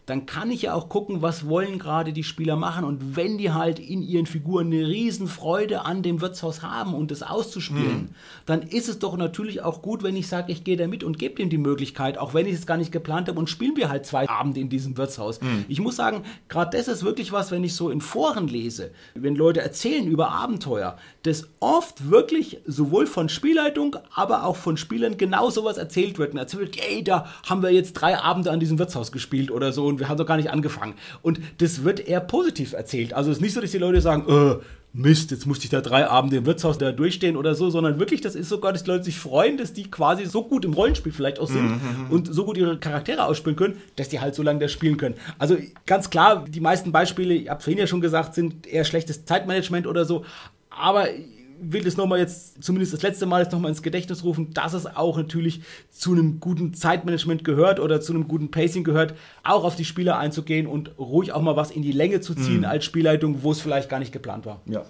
dann kann ich ja auch gucken, was wollen gerade die Spieler machen. Und wenn die halt in ihren Figuren eine Riesenfreude an dem Wirtshaus haben und das auszuspielen, mhm. dann ist es doch natürlich auch gut, wenn ich sage, ich gehe da mit und gebe ihm die Möglichkeit, auch wenn ich es gar nicht geplant habe und spielen wir halt zwei Abende in diesem Wirtshaus. Mhm. Ich muss sagen, gerade das ist wirklich was, wenn ich so in Foren lese, wenn Leute erzählen über Abenteuer, dass oft wirklich sowohl von Spielleitung, aber auch von Spielern genau sowas erzählt wird. Und erzählt wird, ey, da haben wir jetzt drei Abende an diesem Wirtshaus gespielt oder so und wir haben doch gar nicht angefangen. Und das wird eher positiv erzählt. Also es ist nicht so, dass die Leute sagen, äh, Mist, jetzt musste ich da drei Abende im Wirtshaus da durchstehen oder so, sondern wirklich, das ist sogar, dass die Leute sich freuen, dass die quasi so gut im Rollenspiel vielleicht auch sind mhm. und so gut ihre Charaktere ausspielen können, dass die halt so lange das spielen können. Also ganz klar, die meisten Beispiele, ich habe vorhin ja schon gesagt, sind eher schlechtes Zeitmanagement oder so, aber will das nochmal jetzt, zumindest das letzte Mal jetzt nochmal ins Gedächtnis rufen, dass es auch natürlich zu einem guten Zeitmanagement gehört oder zu einem guten Pacing gehört, auch auf die Spieler einzugehen und ruhig auch mal was in die Länge zu ziehen mhm. als Spielleitung, wo es vielleicht gar nicht geplant war. Ja.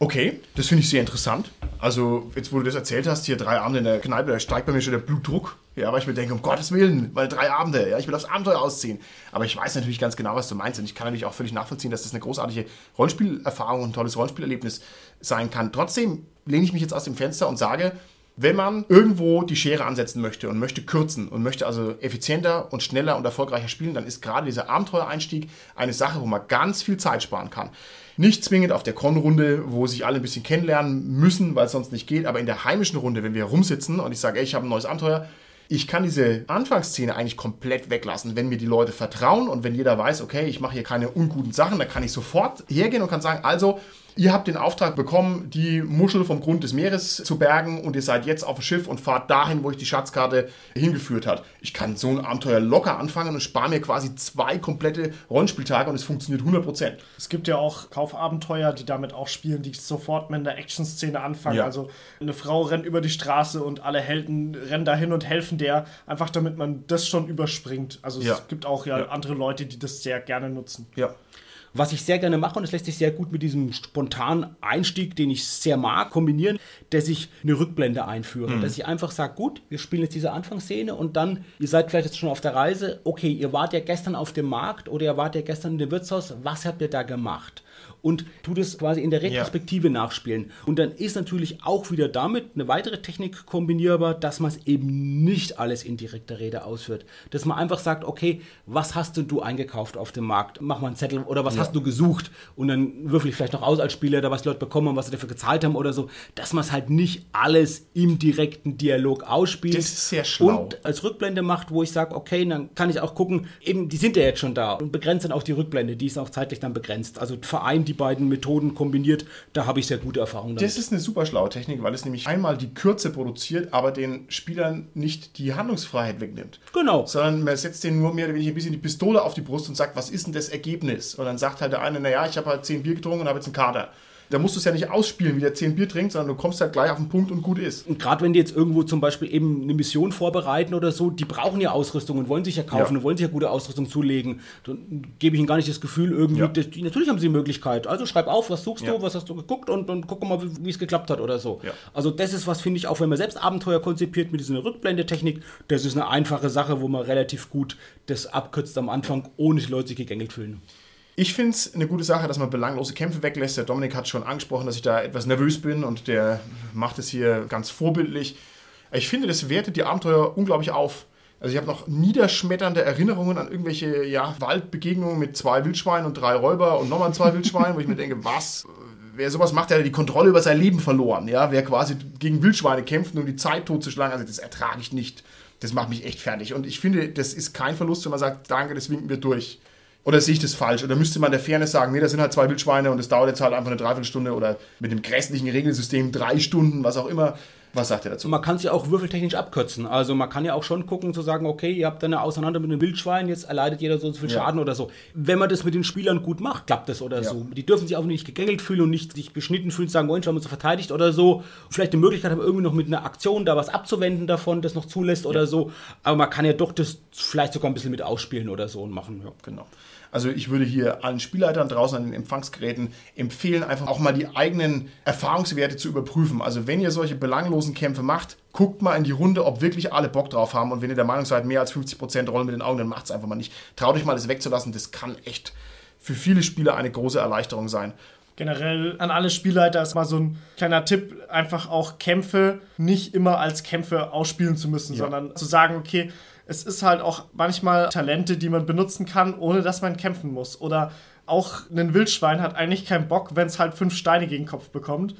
Okay, das finde ich sehr interessant. Also, jetzt wo du das erzählt hast, hier drei Abende in der Kneipe, da steigt bei mir schon der Blutdruck. Ja, weil ich mir denke, um Gottes Willen, weil drei Abende, ja, ich will aufs Abenteuer ausziehen. Aber ich weiß natürlich ganz genau, was du meinst. Und ich kann natürlich auch völlig nachvollziehen, dass das eine großartige Rollenspielerfahrung und ein tolles Rollenspielerlebnis sein kann. Trotzdem lehne ich mich jetzt aus dem Fenster und sage, wenn man irgendwo die Schere ansetzen möchte und möchte kürzen und möchte also effizienter und schneller und erfolgreicher spielen, dann ist gerade dieser Abenteuereinstieg eine Sache, wo man ganz viel Zeit sparen kann. Nicht zwingend auf der Con-Runde, wo sich alle ein bisschen kennenlernen müssen, weil es sonst nicht geht, aber in der heimischen Runde, wenn wir rumsitzen und ich sage, ey, ich habe ein neues Abenteuer, ich kann diese Anfangsszene eigentlich komplett weglassen, wenn mir die Leute vertrauen und wenn jeder weiß, okay, ich mache hier keine unguten Sachen, dann kann ich sofort hergehen und kann sagen, also Ihr habt den Auftrag bekommen, die Muschel vom Grund des Meeres zu bergen und ihr seid jetzt auf dem Schiff und fahrt dahin, wo ich die Schatzkarte hingeführt hat. Ich kann so ein Abenteuer locker anfangen und spare mir quasi zwei komplette Rollenspieltage und es funktioniert 100%. Es gibt ja auch Kaufabenteuer, die damit auch spielen, die sofort mit einer Action-Szene anfangen. Ja. Also eine Frau rennt über die Straße und alle Helden rennen dahin und helfen der, einfach damit man das schon überspringt. Also es ja. gibt auch ja, ja andere Leute, die das sehr gerne nutzen. Ja. Was ich sehr gerne mache, und das lässt sich sehr gut mit diesem spontanen Einstieg, den ich sehr mag, kombinieren, dass ich eine Rückblende einführe. Mhm. Dass ich einfach sage, gut, wir spielen jetzt diese Anfangsszene und dann, ihr seid vielleicht jetzt schon auf der Reise, okay, ihr wart ja gestern auf dem Markt oder ihr wart ja gestern in dem Wirtshaus, was habt ihr da gemacht? Und tut es quasi in der Retrospektive ja. nachspielen. Und dann ist natürlich auch wieder damit eine weitere Technik kombinierbar, dass man es eben nicht alles in direkter Rede ausführt. Dass man einfach sagt, okay, was hast denn du eingekauft auf dem Markt? Mach mal einen Zettel oder was ja. hast du gesucht? Und dann würfel ich vielleicht noch aus als Spieler, da was die Leute bekommen haben, was sie dafür gezahlt haben oder so. Dass man es halt nicht alles im direkten Dialog ausspielt. Das ist sehr schlau. Und als Rückblende macht, wo ich sage, okay, dann kann ich auch gucken, eben, die sind ja jetzt schon da und begrenzt dann auch die Rückblende, die ist auch zeitlich dann begrenzt. Also vereint die beiden Methoden kombiniert, da habe ich sehr gute Erfahrungen damit. Das ist eine super schlaue Technik, weil es nämlich einmal die Kürze produziert, aber den Spielern nicht die Handlungsfreiheit wegnimmt. Genau. Sondern man setzt denen nur mehr oder weniger ein bisschen die Pistole auf die Brust und sagt, was ist denn das Ergebnis? Und dann sagt halt der eine, naja, ich habe halt zehn Bier getrunken und habe jetzt einen Kater da musst du es ja nicht ausspielen, wie der 10 Bier trinkt, sondern du kommst halt gleich auf den Punkt und gut ist. Und gerade wenn die jetzt irgendwo zum Beispiel eben eine Mission vorbereiten oder so, die brauchen ja Ausrüstung und wollen sich ja kaufen ja. und wollen sich ja gute Ausrüstung zulegen. Dann gebe ich ihnen gar nicht das Gefühl, irgendwie, ja. das, natürlich haben sie die Möglichkeit. Also schreib auf, was suchst ja. du, was hast du geguckt und, und guck mal, wie es geklappt hat oder so. Also das ist was, finde ich, auch wenn man selbst Abenteuer konzipiert mit dieser Rückblendetechnik, das ist eine einfache Sache, wo man relativ gut das abkürzt am Anfang, ohne die Leute sich gegängelt fühlen. Ich finde es eine gute Sache, dass man belanglose Kämpfe weglässt. Der Dominik hat schon angesprochen, dass ich da etwas nervös bin und der macht es hier ganz vorbildlich. Ich finde, das wertet die Abenteuer unglaublich auf. Also ich habe noch niederschmetternde Erinnerungen an irgendwelche ja, Waldbegegnungen mit zwei Wildschweinen und drei Räuber und nochmal zwei Wildschweine, wo ich mir denke, was? Wer sowas macht, der hat die Kontrolle über sein Leben verloren. Ja? Wer quasi gegen Wildschweine kämpft, um die Zeit totzuschlagen, also das ertrage ich nicht. Das macht mich echt fertig. Und ich finde, das ist kein Verlust, wenn man sagt, danke, das winken wir durch. Oder sehe ich das falsch? Oder müsste man der Fairness sagen, nee, das sind halt zwei Wildschweine und es dauert jetzt halt einfach eine Dreiviertelstunde oder mit dem grässlichen Regelsystem drei Stunden, was auch immer. Was sagt er dazu? Man kann es ja auch würfeltechnisch abkürzen. Also man kann ja auch schon gucken, zu sagen, okay, ihr habt eine Auseinander mit einem Wildschwein, jetzt erleidet jeder so und so viel Ja. Schaden oder so. Wenn man das mit den Spielern gut macht, klappt das oder Ja. so. Die dürfen sich auch nicht gegängelt fühlen und nicht sich beschnitten fühlen, sagen, Mensch, wir haben uns so verteidigt oder so. Vielleicht eine Möglichkeit haben, irgendwie noch mit einer Aktion da was abzuwenden davon, das noch zulässt oder so. Aber man kann ja doch das vielleicht sogar ein bisschen mit ausspielen oder so und machen. Ja. Genau. Also ich würde hier allen Spielleitern draußen an den Empfangsgeräten empfehlen, einfach auch mal die eigenen Erfahrungswerte zu überprüfen. Also wenn ihr solche belanglosen Kämpfe macht, guckt mal in die Runde, ob wirklich alle Bock drauf haben. Und wenn ihr der Meinung seid, mehr als 50% rollen mit den Augen, dann macht es einfach mal nicht. Traut euch mal, das wegzulassen. Das kann echt für viele Spieler eine große Erleichterung sein. Generell an alle Spielleiter ist mal so ein kleiner Tipp, einfach auch Kämpfe nicht immer als Kämpfe ausspielen zu müssen, Ja. sondern zu sagen, okay, es ist halt auch manchmal Talente, die man benutzen kann, ohne dass man kämpfen muss. Oder auch ein Wildschwein hat eigentlich keinen Bock, wenn es halt fünf Steine gegen den Kopf bekommt.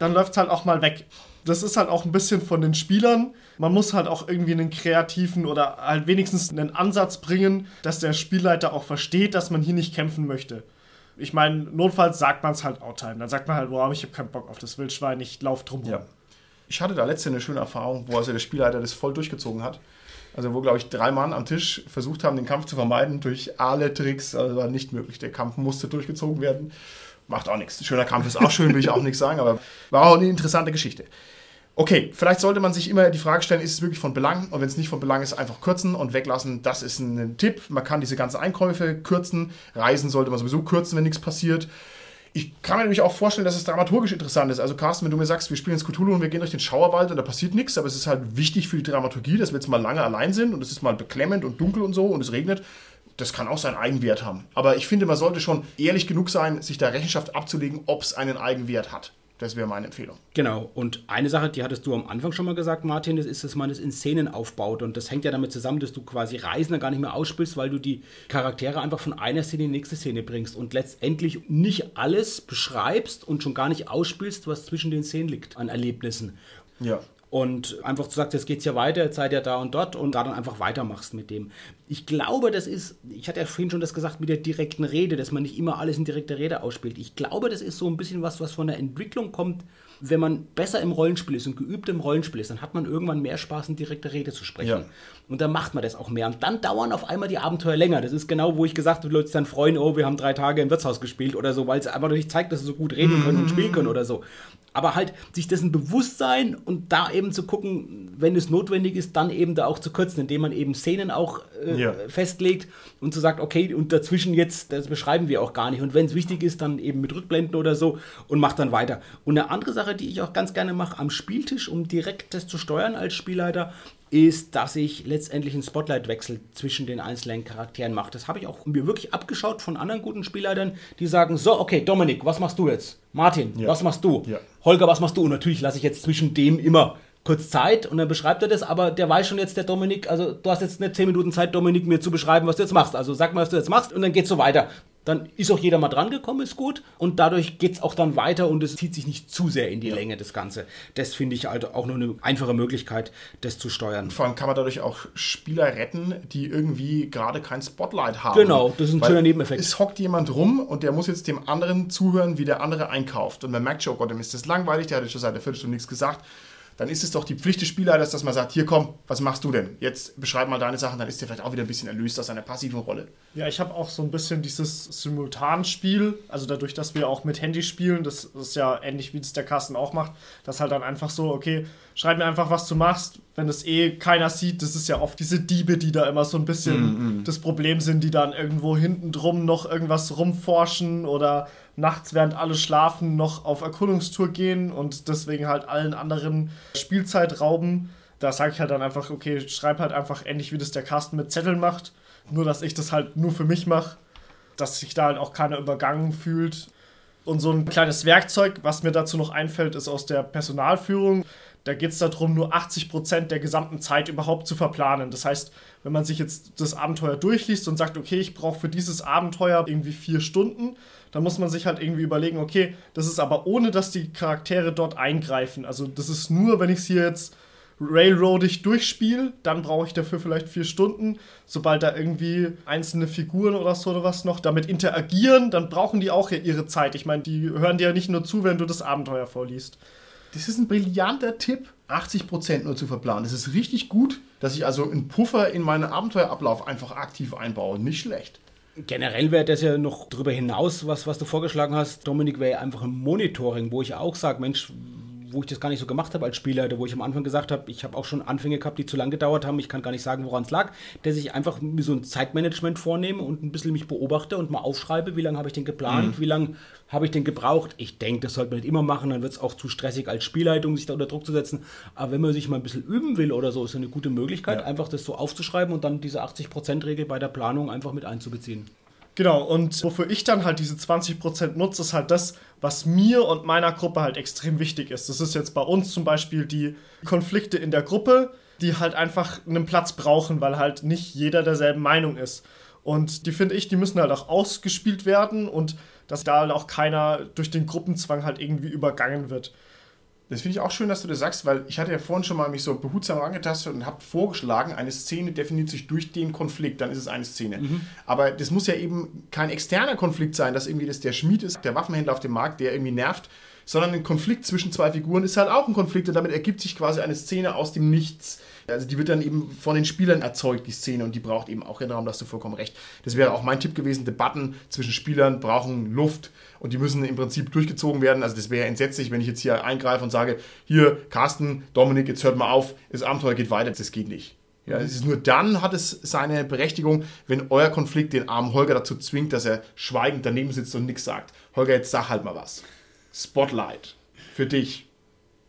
Dann läuft es halt auch mal weg. Das ist halt auch ein bisschen von den Spielern. Man muss halt auch irgendwie einen kreativen oder halt wenigstens einen Ansatz bringen, dass der Spielleiter auch versteht, dass man hier nicht kämpfen möchte. Ich meine, notfalls sagt man es halt Outtime. Dann sagt man halt, wow, ich habe keinen Bock auf das Wildschwein, ich laufe drum rum. Ja. Ich hatte da letzte eine schöne Erfahrung, wo also der Spielleiter das voll durchgezogen hat. Also wo, glaube ich, drei Mann am Tisch versucht haben, den Kampf zu vermeiden durch alle Tricks. Also war nicht möglich. Der Kampf musste durchgezogen werden. Macht auch nichts. Schöner Kampf ist auch schön, will ich auch nichts sagen, aber war auch eine interessante Geschichte. Okay, vielleicht sollte man sich immer die Frage stellen, ist es wirklich von Belang? Und wenn es nicht von Belang ist, einfach kürzen und weglassen. Das ist ein Tipp. Man kann diese ganzen Einkäufe kürzen. Reisen sollte man sowieso kürzen, wenn nichts passiert. Ich kann mir nämlich auch vorstellen, dass es dramaturgisch interessant ist. Also, Carsten, wenn du mir sagst, wir spielen jetzt Cthulhu und wir gehen durch den Schauerwald und da passiert nichts, aber es ist halt wichtig für die Dramaturgie, dass wir jetzt mal lange allein sind und es ist mal beklemmend und dunkel und so und es regnet. Das kann auch seinen Eigenwert haben. Aber ich finde, man sollte schon ehrlich genug sein, sich da Rechenschaft abzulegen, ob es einen Eigenwert hat. Das wäre meine Empfehlung. Genau, und eine Sache, die hattest du am Anfang schon mal gesagt, Martin, das ist, dass man es in Szenen aufbaut. Und das hängt ja damit zusammen, dass du quasi Reisende gar nicht mehr ausspielst, weil du die Charaktere einfach von einer Szene in die nächste Szene bringst und letztendlich nicht alles beschreibst und schon gar nicht ausspielst, was zwischen den Szenen liegt an Erlebnissen. Ja. Und einfach zu sagen, jetzt geht's ja weiter, jetzt seid ihr da und dort und da dann einfach weitermachst mit dem. Ich glaube, das ist, ich hatte ja vorhin schon das gesagt mit der direkten Rede, dass man nicht immer alles in direkter Rede ausspielt. Ich glaube, das ist so ein bisschen was, was von der Entwicklung kommt. Wenn man besser im Rollenspiel ist und geübt im Rollenspiel ist, dann hat man irgendwann mehr Spaß, in direkter Rede zu sprechen. Ja. Und dann macht man das auch mehr. Und dann dauern auf einmal die Abenteuer länger. Das ist genau, wo ich gesagt habe, die Leute sich dann freuen, oh, wir haben drei Tage im Wirtshaus gespielt oder so, weil es einfach nicht zeigt, dass sie so gut reden können und spielen können oder so. Aber halt sich dessen bewusst sein und da eben zu gucken, wenn es notwendig ist, dann eben da auch zu kürzen, indem man eben Szenen auch äh, Ja. festlegt und so sagt, okay, und dazwischen jetzt, das beschreiben wir auch gar nicht. Und wenn es wichtig ist, dann eben mit Rückblenden oder so und macht dann weiter. Und eine andere Sache, die ich auch ganz gerne mache am Spieltisch, um direkt das zu steuern als Spielleiter, ist, dass ich letztendlich einen Spotlight-Wechsel zwischen den einzelnen Charakteren mache. Das habe ich auch mir wirklich abgeschaut von anderen guten Spielleitern, die sagen, so, okay, Dominik, was machst du jetzt? Martin, Ja. was machst du? Ja. Holger, was machst du? Und natürlich lasse ich jetzt zwischen dem immer kurz Zeit und dann beschreibt er das, aber der weiß schon jetzt, der Dominik, also du hast jetzt nicht 10 Minuten Zeit, Dominik, mir zu beschreiben, was du jetzt machst. Also sag mal, was du jetzt machst und dann geht's so weiter. Dann ist auch jeder mal dran gekommen, ist gut. Und dadurch geht's auch dann weiter und es zieht sich nicht zu sehr in die Länge, das Ganze. Das finde ich halt auch nur eine einfache Möglichkeit, das zu steuern. Vor allem kann man dadurch auch Spieler retten, die irgendwie gerade kein Spotlight haben. Genau, das ist ein Weil schöner Nebeneffekt. Es hockt jemand rum und der muss jetzt dem anderen zuhören, wie der andere einkauft. Und man merkt schon, oh Gott, dem ist das langweilig, der hat jetzt schon seit der Viertelstunde nichts gesagt. Dann ist es doch die Pflicht des Spielleiters, dass man sagt, hier komm, was machst du denn? Jetzt beschreib mal deine Sachen, dann ist der vielleicht auch wieder ein bisschen erlöst aus seiner passiven Rolle. Ja, ich habe auch so ein bisschen dieses Simultanspiel, also dadurch, dass wir auch mit Handy spielen, das ist ja ähnlich wie das der Carsten auch macht, dass halt dann einfach so, okay, schreib mir einfach, was du machst, wenn es eh keiner sieht, das ist ja oft diese Diebe, die da immer so ein bisschen das Problem sind, die dann irgendwo hinten drum noch irgendwas rumforschen oder nachts, während alle schlafen, noch auf Erkundungstour gehen und deswegen halt allen anderen Spielzeit rauben. Da sage ich halt dann einfach, okay, schreib halt einfach ähnlich wie das der Carsten mit Zetteln macht. Nur, dass ich das halt nur für mich mache, dass sich da halt auch keiner übergangen fühlt. Und so ein kleines Werkzeug, was mir dazu noch einfällt, ist aus der Personalführung. Da geht es darum, nur 80% der gesamten Zeit überhaupt zu verplanen. Das heißt, wenn man sich jetzt das Abenteuer durchliest und sagt, okay, ich brauche für dieses Abenteuer irgendwie vier Stunden, dann muss man sich halt irgendwie überlegen, okay, das ist aber ohne, dass die Charaktere dort eingreifen. Also das ist nur, wenn ich es hier jetzt railroadig durchspiele, dann brauche ich dafür vielleicht vier Stunden. Sobald da irgendwie einzelne Figuren oder so oder was noch damit interagieren, dann brauchen die auch ihre Zeit. Ich meine, die hören dir ja nicht nur zu, wenn du das Abenteuer vorliest. Das ist ein brillanter Tipp, 80% nur zu verplanen. Das ist richtig gut, dass ich also einen Puffer in meinen Abenteuerablauf einfach aktiv einbaue. Nicht schlecht. Generell wäre das ja noch darüber hinaus, was, was du vorgeschlagen hast, Dominik, wäre ja einfach ein Monitoring, wo ich auch sage, Mensch, wo ich das gar nicht so gemacht habe als Spielleiter, wo ich am Anfang gesagt habe, ich habe auch schon Anfänge gehabt, die zu lang gedauert haben, ich kann gar nicht sagen, woran es lag, dass ich einfach so ein Zeitmanagement vornehme und ein bisschen mich beobachte und mal aufschreibe, wie lange habe ich denn geplant, mhm. wie lange habe ich denn gebraucht. Ich denke, das sollte man nicht immer machen, dann wird es auch zu stressig als Spielleitung, sich da unter Druck zu setzen. Aber wenn man sich mal ein bisschen üben will oder so, ist eine gute Möglichkeit, ja. einfach das so aufzuschreiben und dann diese 80%-Regel bei der Planung einfach mit einzubeziehen. Genau, und wofür ich dann halt diese 20% nutze, ist halt das, was mir und meiner Gruppe halt extrem wichtig ist. Das ist jetzt bei uns zum Beispiel die Konflikte in der Gruppe, die halt einfach einen Platz brauchen, weil halt nicht jeder derselben Meinung ist. Und die finde ich, die müssen halt auch ausgespielt werden und dass da halt auch keiner durch den Gruppenzwang halt irgendwie übergangen wird. Das finde ich auch schön, dass du das sagst, weil ich hatte ja vorhin schon mal mich so behutsam angetastet und habe vorgeschlagen, eine Szene definiert sich durch den Konflikt, dann ist es eine Szene. Mhm. Aber das muss ja eben kein externer Konflikt sein, dass irgendwie das der Schmied ist, der Waffenhändler auf dem Markt, der irgendwie nervt, sondern ein Konflikt zwischen zwei Figuren ist halt auch ein Konflikt und damit ergibt sich quasi eine Szene aus dem Nichts. Also die wird dann eben von den Spielern erzeugt, die Szene, und die braucht eben auch ihren Raum, da hast du vollkommen recht. Das wäre auch mein Tipp gewesen, Debatten zwischen Spielern brauchen Luft und die müssen im Prinzip durchgezogen werden. Also das wäre entsetzlich, wenn ich jetzt hier eingreife und sage, hier, Carsten, Dominik, jetzt hört mal auf, das Abenteuer geht weiter, das geht nicht. Ja, es ist nur dann hat es seine Berechtigung, wenn euer Konflikt den armen Holger dazu zwingt, dass er schweigend daneben sitzt und nichts sagt. Holger, jetzt sag halt mal was. Spotlight für dich.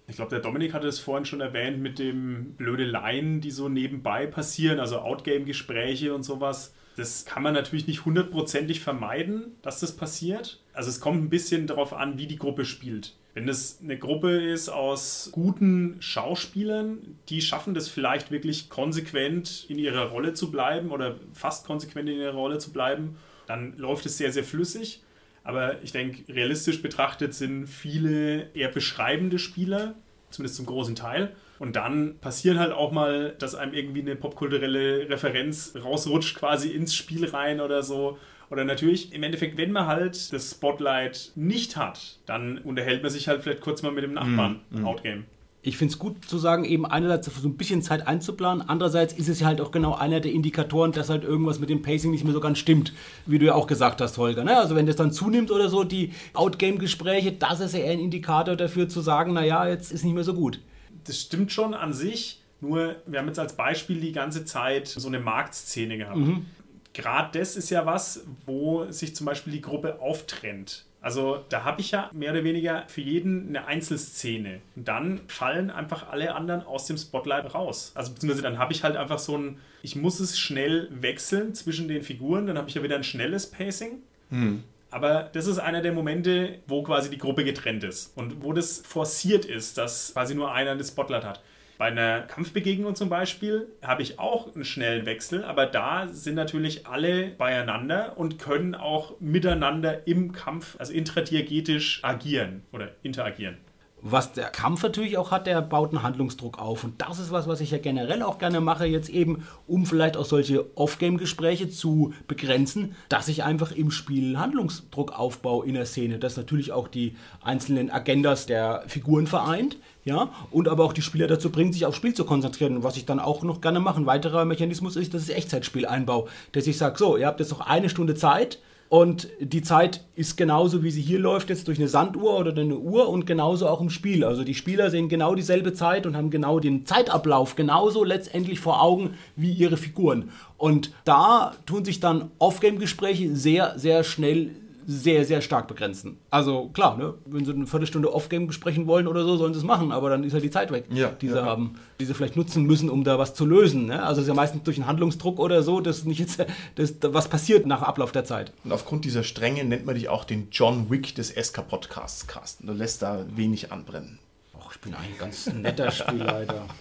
Ich glaube, der Dominik hatte es vorhin schon erwähnt mit dem blöde Laien, die so nebenbei passieren, also Outgame-Gespräche und sowas. Das kann man natürlich nicht hundertprozentig vermeiden, dass das passiert. Also es kommt ein bisschen darauf an, wie die Gruppe spielt. Wenn es eine Gruppe ist aus guten Schauspielern, die schaffen das vielleicht wirklich konsequent in ihrer Rolle zu bleiben oder fast konsequent in ihrer Rolle zu bleiben, dann läuft es sehr, sehr flüssig. Aber ich denke, realistisch betrachtet sind viele eher beschreibende Spieler, zumindest zum großen Teil. Und dann passiert halt auch mal, dass einem irgendwie eine popkulturelle Referenz rausrutscht, quasi ins Spiel rein oder so. Oder natürlich, im Endeffekt, wenn man halt das Spotlight nicht hat, dann unterhält man sich halt vielleicht kurz mal mit dem Nachbarn mm, mm. Outgame ich finde es gut zu sagen, eben einerseits so ein bisschen Zeit einzuplanen, andererseits ist es ja halt auch genau einer der Indikatoren, dass halt irgendwas mit dem Pacing nicht mehr so ganz stimmt, wie du ja auch gesagt hast, Holger. Ne? Also wenn das dann zunimmt oder so, die Outgame-Gespräche, das ist ja eher ein Indikator dafür zu sagen, naja, jetzt ist nicht mehr so gut. Das stimmt schon an sich, nur wir haben jetzt als Beispiel die ganze Zeit so eine Marktszene gehabt. Mhm. Gerade das ist ja was, wo sich zum Beispiel die Gruppe auftrennt. Also da habe ich ja mehr oder weniger für jeden eine Einzelszene. Und dann fallen einfach alle anderen aus dem Spotlight raus. Also beziehungsweise dann habe ich halt einfach so ein, ich muss es schnell wechseln zwischen den Figuren, dann habe ich ja wieder ein schnelles Pacing. Hm. Aber das ist einer der Momente, wo quasi die Gruppe getrennt ist und wo das forciert ist, dass quasi nur einer das Spotlight hat. Bei einer Kampfbegegnung zum Beispiel habe ich auch einen schnellen Wechsel, aber da sind natürlich alle beieinander und können auch miteinander im Kampf, also intradiegetisch agieren oder interagieren. Was der Kampf natürlich auch hat, der baut einen Handlungsdruck auf. Und das ist was, was ich ja generell auch gerne mache, jetzt eben, um vielleicht auch solche Off-Game-Gespräche zu begrenzen, dass ich einfach im Spiel Handlungsdruck aufbaue in der Szene. Das natürlich auch die einzelnen Agendas der Figuren vereint, ja, und aber auch die Spieler dazu bringt, sich aufs Spiel zu konzentrieren. Was ich dann auch noch gerne mache, ein weiterer Mechanismus ist, dass ich Echtzeitspiel einbaue. Dass ich sage, so, ihr habt jetzt noch eine Stunde Zeit, und die Zeit ist genauso, wie sie hier läuft, jetzt durch eine Sanduhr oder eine Uhr und genauso auch im Spiel. Also die Spieler sehen genau dieselbe Zeit und haben genau den Zeitablauf genauso letztendlich vor Augen wie ihre Figuren. Und da tun sich dann Off-Game-Gespräche sehr, sehr schnell sehr, sehr stark begrenzen. Also klar, ne, wenn sie eine Viertelstunde Off-Game besprechen wollen oder so, sollen sie es machen, aber dann ist ja die Zeit weg, ja, die sie ja. haben, die sie vielleicht nutzen müssen, um da was zu lösen. Ne? Also es ist ja meistens durch einen Handlungsdruck oder so, dass nicht jetzt dass, was passiert nach Ablauf der Zeit. Und aufgrund dieser Strenge nennt man dich auch den John Wick des SK-Podcasts, Carsten. Du lässt da wenig anbrennen. Och, ich bin ein ganz netter Spielleiter.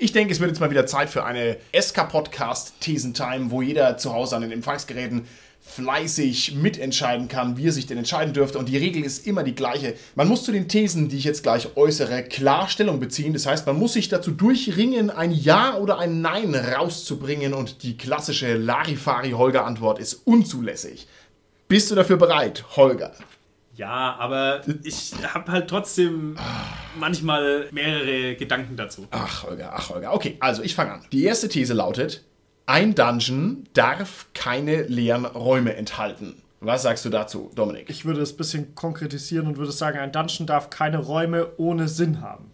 Ich denke, es wird jetzt mal wieder Zeit für eine SK-Podcast-Thesentime, wo jeder zu Hause an den Empfangsgeräten fleißig mitentscheiden kann, wie er sich denn entscheiden dürfte. Und die Regel ist immer die gleiche. Man muss zu den Thesen, die ich jetzt gleich äußere, klar Stellung beziehen. Das heißt, man muss sich dazu durchringen, ein Ja oder ein Nein rauszubringen. Und die klassische Larifari-Holger-Antwort ist unzulässig. Bist du dafür bereit, Holger? Ja, aber ich habe halt trotzdem manchmal mehrere Gedanken dazu. Ach, Holger, ach, Holger. Okay, also ich fange an. Die erste These lautet, ein Dungeon darf keine leeren Räume enthalten. Was sagst du dazu, Dominik? Ich würde es ein bisschen konkretisieren und würde sagen, ein Dungeon darf keine Räume ohne Sinn haben.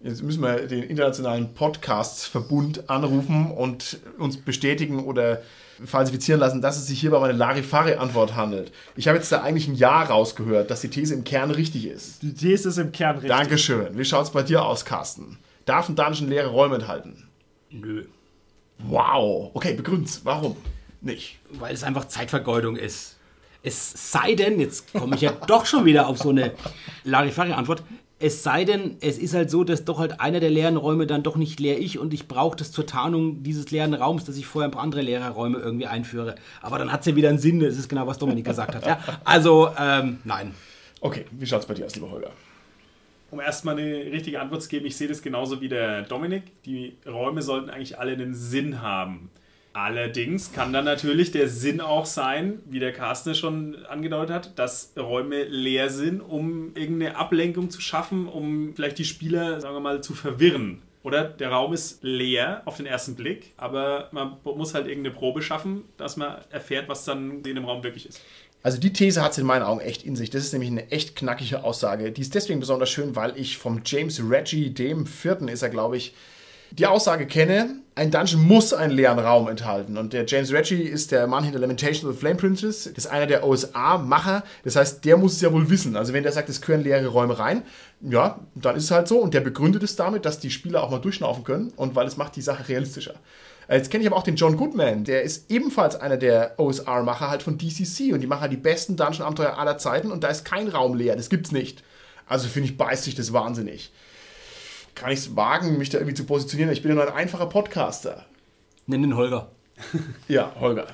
Jetzt müssen wir den internationalen Podcasts-Verbund anrufen und uns bestätigen oder falsifizieren lassen, dass es sich hierbei um eine Larifari-Antwort handelt. Ich habe jetzt da eigentlich ein Ja rausgehört, dass die These im Kern richtig ist. Die These ist im Kern richtig. Dankeschön. Wie schaut es bei dir aus, Carsten? Darf ein Dungeon leere Räume enthalten? Nö. Wow. Okay, begründ's. Warum nicht? Weil es einfach Zeitvergeudung ist. Es sei denn, jetzt komme ich ja doch schon wieder auf so eine Larifari-Antwort. Es sei denn, es ist halt so, dass doch halt einer der leeren Räume dann doch nicht leer ich und ich brauche das zur Tarnung dieses leeren Raums, dass ich vorher ein paar andere leere Räume irgendwie einführe. Aber dann hat es ja wieder einen Sinn, das ist genau, was Dominik gesagt hat. Ja? Also, ähm, nein. Okay, wie schaut's bei dir aus, lieber Holger? Um erstmal eine richtige Antwort zu geben, ich sehe das genauso wie der Dominik. Die Räume sollten eigentlich alle einen Sinn haben. Allerdings kann dann natürlich der Sinn auch sein, wie der Carsten schon angedeutet hat, dass Räume leer sind, um irgendeine Ablenkung zu schaffen, um vielleicht die Spieler, sagen wir mal, zu verwirren. Oder der Raum ist leer auf den ersten Blick, aber man muss halt irgendeine Probe schaffen, dass man erfährt, was dann in dem Raum wirklich ist. Also die These hat es in meinen Augen echt in sich. Das ist nämlich eine echt knackige Aussage. Die ist deswegen besonders schön, weil ich vom James Reggie, dem vierten ist er, glaube ich, die Aussage kenne, ein Dungeon muss einen leeren Raum enthalten. Und der James Reggie ist der Mann hinter Lamentation of the Flame Princess, ist einer der OSA-Macher. Das heißt, der muss es ja wohl wissen. Also wenn der sagt, es gehören leere Räume rein, ja, dann ist es halt so. Und der begründet es damit, dass die Spieler auch mal durchschnaufen können und weil es macht die Sache realistischer. Jetzt kenne ich aber auch den John Goodman, der ist ebenfalls einer der OSR-Macher halt von DCC und die machen halt die besten Dungeon-Abenteuer aller Zeiten und da ist kein Raum leer, das gibt's nicht. Also finde ich, beißt sich das wahnsinnig kann ich es wagen, mich da irgendwie zu positionieren. Ich bin ja nur ein einfacher Podcaster. Nenn den Holger. ja, Holger.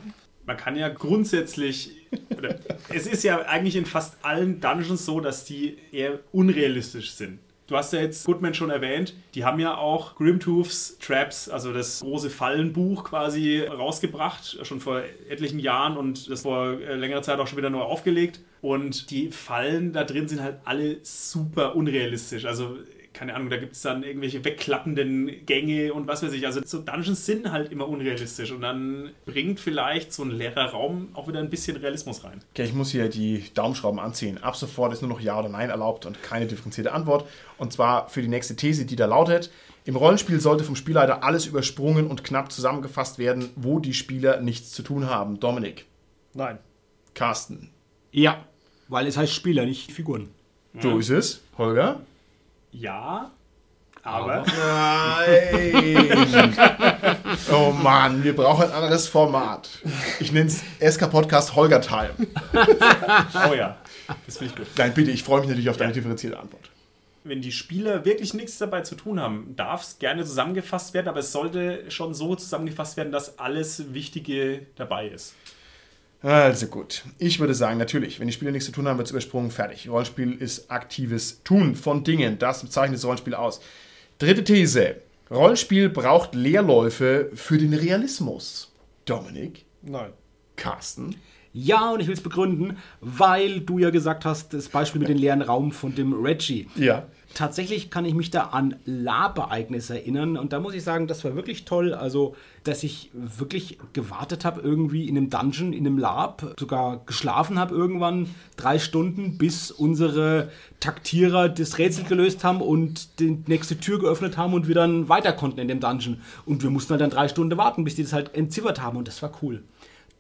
Man kann ja grundsätzlich, oder, es ist ja eigentlich in fast allen Dungeons so, dass die eher unrealistisch sind. Du hast ja jetzt Goodman schon erwähnt, die haben ja auch Grimtooths Traps, also das große Fallenbuch quasi rausgebracht, schon vor etlichen Jahren und das vor äh, längerer Zeit auch schon wieder neu aufgelegt. Und die Fallen da drin sind halt alle super unrealistisch. Also keine Ahnung, da gibt es dann irgendwelche wegklappenden Gänge und was weiß ich. Also so Dungeons sind halt immer unrealistisch und dann bringt vielleicht so ein leerer Raum auch wieder ein bisschen Realismus rein. Okay, ich muss hier die Daumenschrauben anziehen. Ab sofort ist nur noch Ja oder Nein erlaubt und keine differenzierte Antwort. Und zwar für die nächste These, die da lautet. Im Rollenspiel sollte vom Spielleiter alles übersprungen und knapp zusammengefasst werden, wo die Spieler nichts zu tun haben. Dominik. Nein. Carsten. Ja, weil es heißt Spieler, nicht Figuren. So ist es. Holger. Ja, aber. Nein! oh Mann, wir brauchen ein anderes Format. Ich nenne es SK Podcast Holger Time. oh ja, das finde ich gut. Nein, bitte, ich freue mich natürlich auf deine ja. differenzierte Antwort. Wenn die Spieler wirklich nichts dabei zu tun haben, darf es gerne zusammengefasst werden, aber es sollte schon so zusammengefasst werden, dass alles Wichtige dabei ist. Also gut. Ich würde sagen, natürlich, wenn die Spieler nichts zu tun haben, wird es übersprungen, fertig. Rollenspiel ist aktives Tun von Dingen. Das zeichnet das Rollenspiel aus. Dritte These. Rollenspiel braucht Leerläufe für den Realismus. Dominik? Nein. Carsten? Ja, und ich will es begründen, weil du ja gesagt hast, das Beispiel mit dem leeren Raum von dem Reggie. Ja. Tatsächlich kann ich mich da an Lab-Ereignisse erinnern und da muss ich sagen, das war wirklich toll. Also, dass ich wirklich gewartet habe, irgendwie in einem Dungeon, in einem Lab, sogar geschlafen habe irgendwann drei Stunden, bis unsere Taktierer das Rätsel gelöst haben und die nächste Tür geöffnet haben und wir dann weiter konnten in dem Dungeon. Und wir mussten halt dann drei Stunden warten, bis die das halt entziffert haben und das war cool.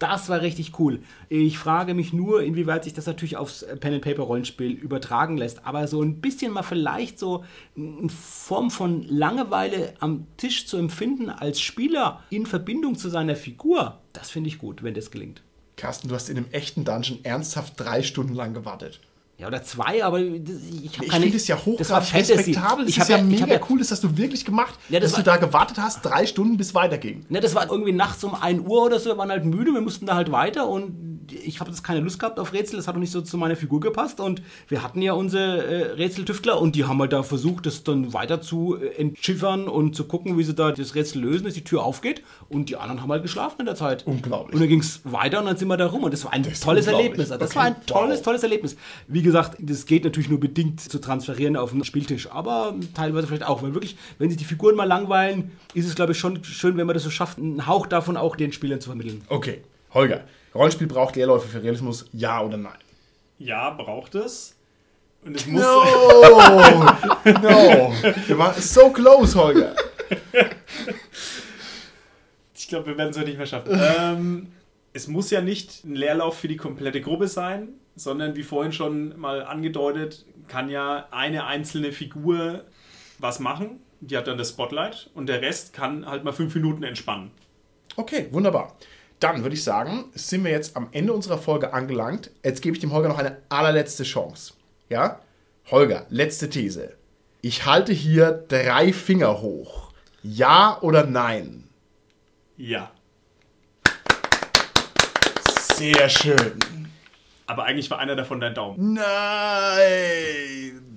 Das war richtig cool. Ich frage mich nur, inwieweit sich das natürlich aufs Pen-and-Paper-Rollenspiel übertragen lässt. Aber so ein bisschen mal vielleicht so in Form von Langeweile am Tisch zu empfinden als Spieler in Verbindung zu seiner Figur, das finde ich gut, wenn das gelingt. Carsten, du hast in einem echten Dungeon ernsthaft drei Stunden lang gewartet. Ja, oder zwei, aber ich habe keine... Ich finde es ja hochgradig respektabel. Es ist ja, ja mega ja, cool, das hast du wirklich gemacht, ja, das dass war, du da gewartet hast, drei Stunden bis weiterging. Ne, das war irgendwie nachts um 1 Uhr oder so, wir waren halt müde, wir mussten da halt weiter und ich habe jetzt keine Lust gehabt auf Rätsel, das hat auch nicht so zu meiner Figur gepasst und wir hatten ja unsere äh, Rätseltüftler und die haben halt da versucht, das dann weiter zu äh, entschiffern und zu gucken, wie sie da das Rätsel lösen, dass die Tür aufgeht und die anderen haben halt geschlafen in der Zeit. Unglaublich. Und dann ging es weiter und dann sind wir da rum und das war ein ist tolles. Erlebnis. Das Okay, war ein tolles, tolles Erlebnis. Wie gesagt, das geht natürlich nur bedingt zu transferieren auf den Spieltisch, aber teilweise vielleicht auch, weil wirklich, wenn sich die Figuren mal langweilen, ist es glaube ich schon schön, wenn man das so schafft, einen Hauch davon auch den Spielern zu vermitteln. Okay, Holger. Rollenspiel braucht Leerläufe für Realismus, ja oder nein? Ja, braucht es. Und es muss. No! no! Wir waren so close, Holger. Ich glaube, wir werden es heute nicht mehr schaffen. ähm, es muss ja nicht ein Leerlauf für die komplette Gruppe sein, sondern wie vorhin schon mal angedeutet, kann ja eine einzelne Figur was machen. Die hat dann das Spotlight und der Rest kann halt mal fünf Minuten entspannen. Okay, wunderbar. Dann würde ich sagen, sind wir jetzt am Ende unserer Folge angelangt. Jetzt gebe ich dem Holger noch eine allerletzte Chance. Ja? Holger, letzte These. Ich halte hier drei Finger hoch. Ja oder nein? Ja. Sehr schön. Aber eigentlich war einer davon dein Daumen. Nein!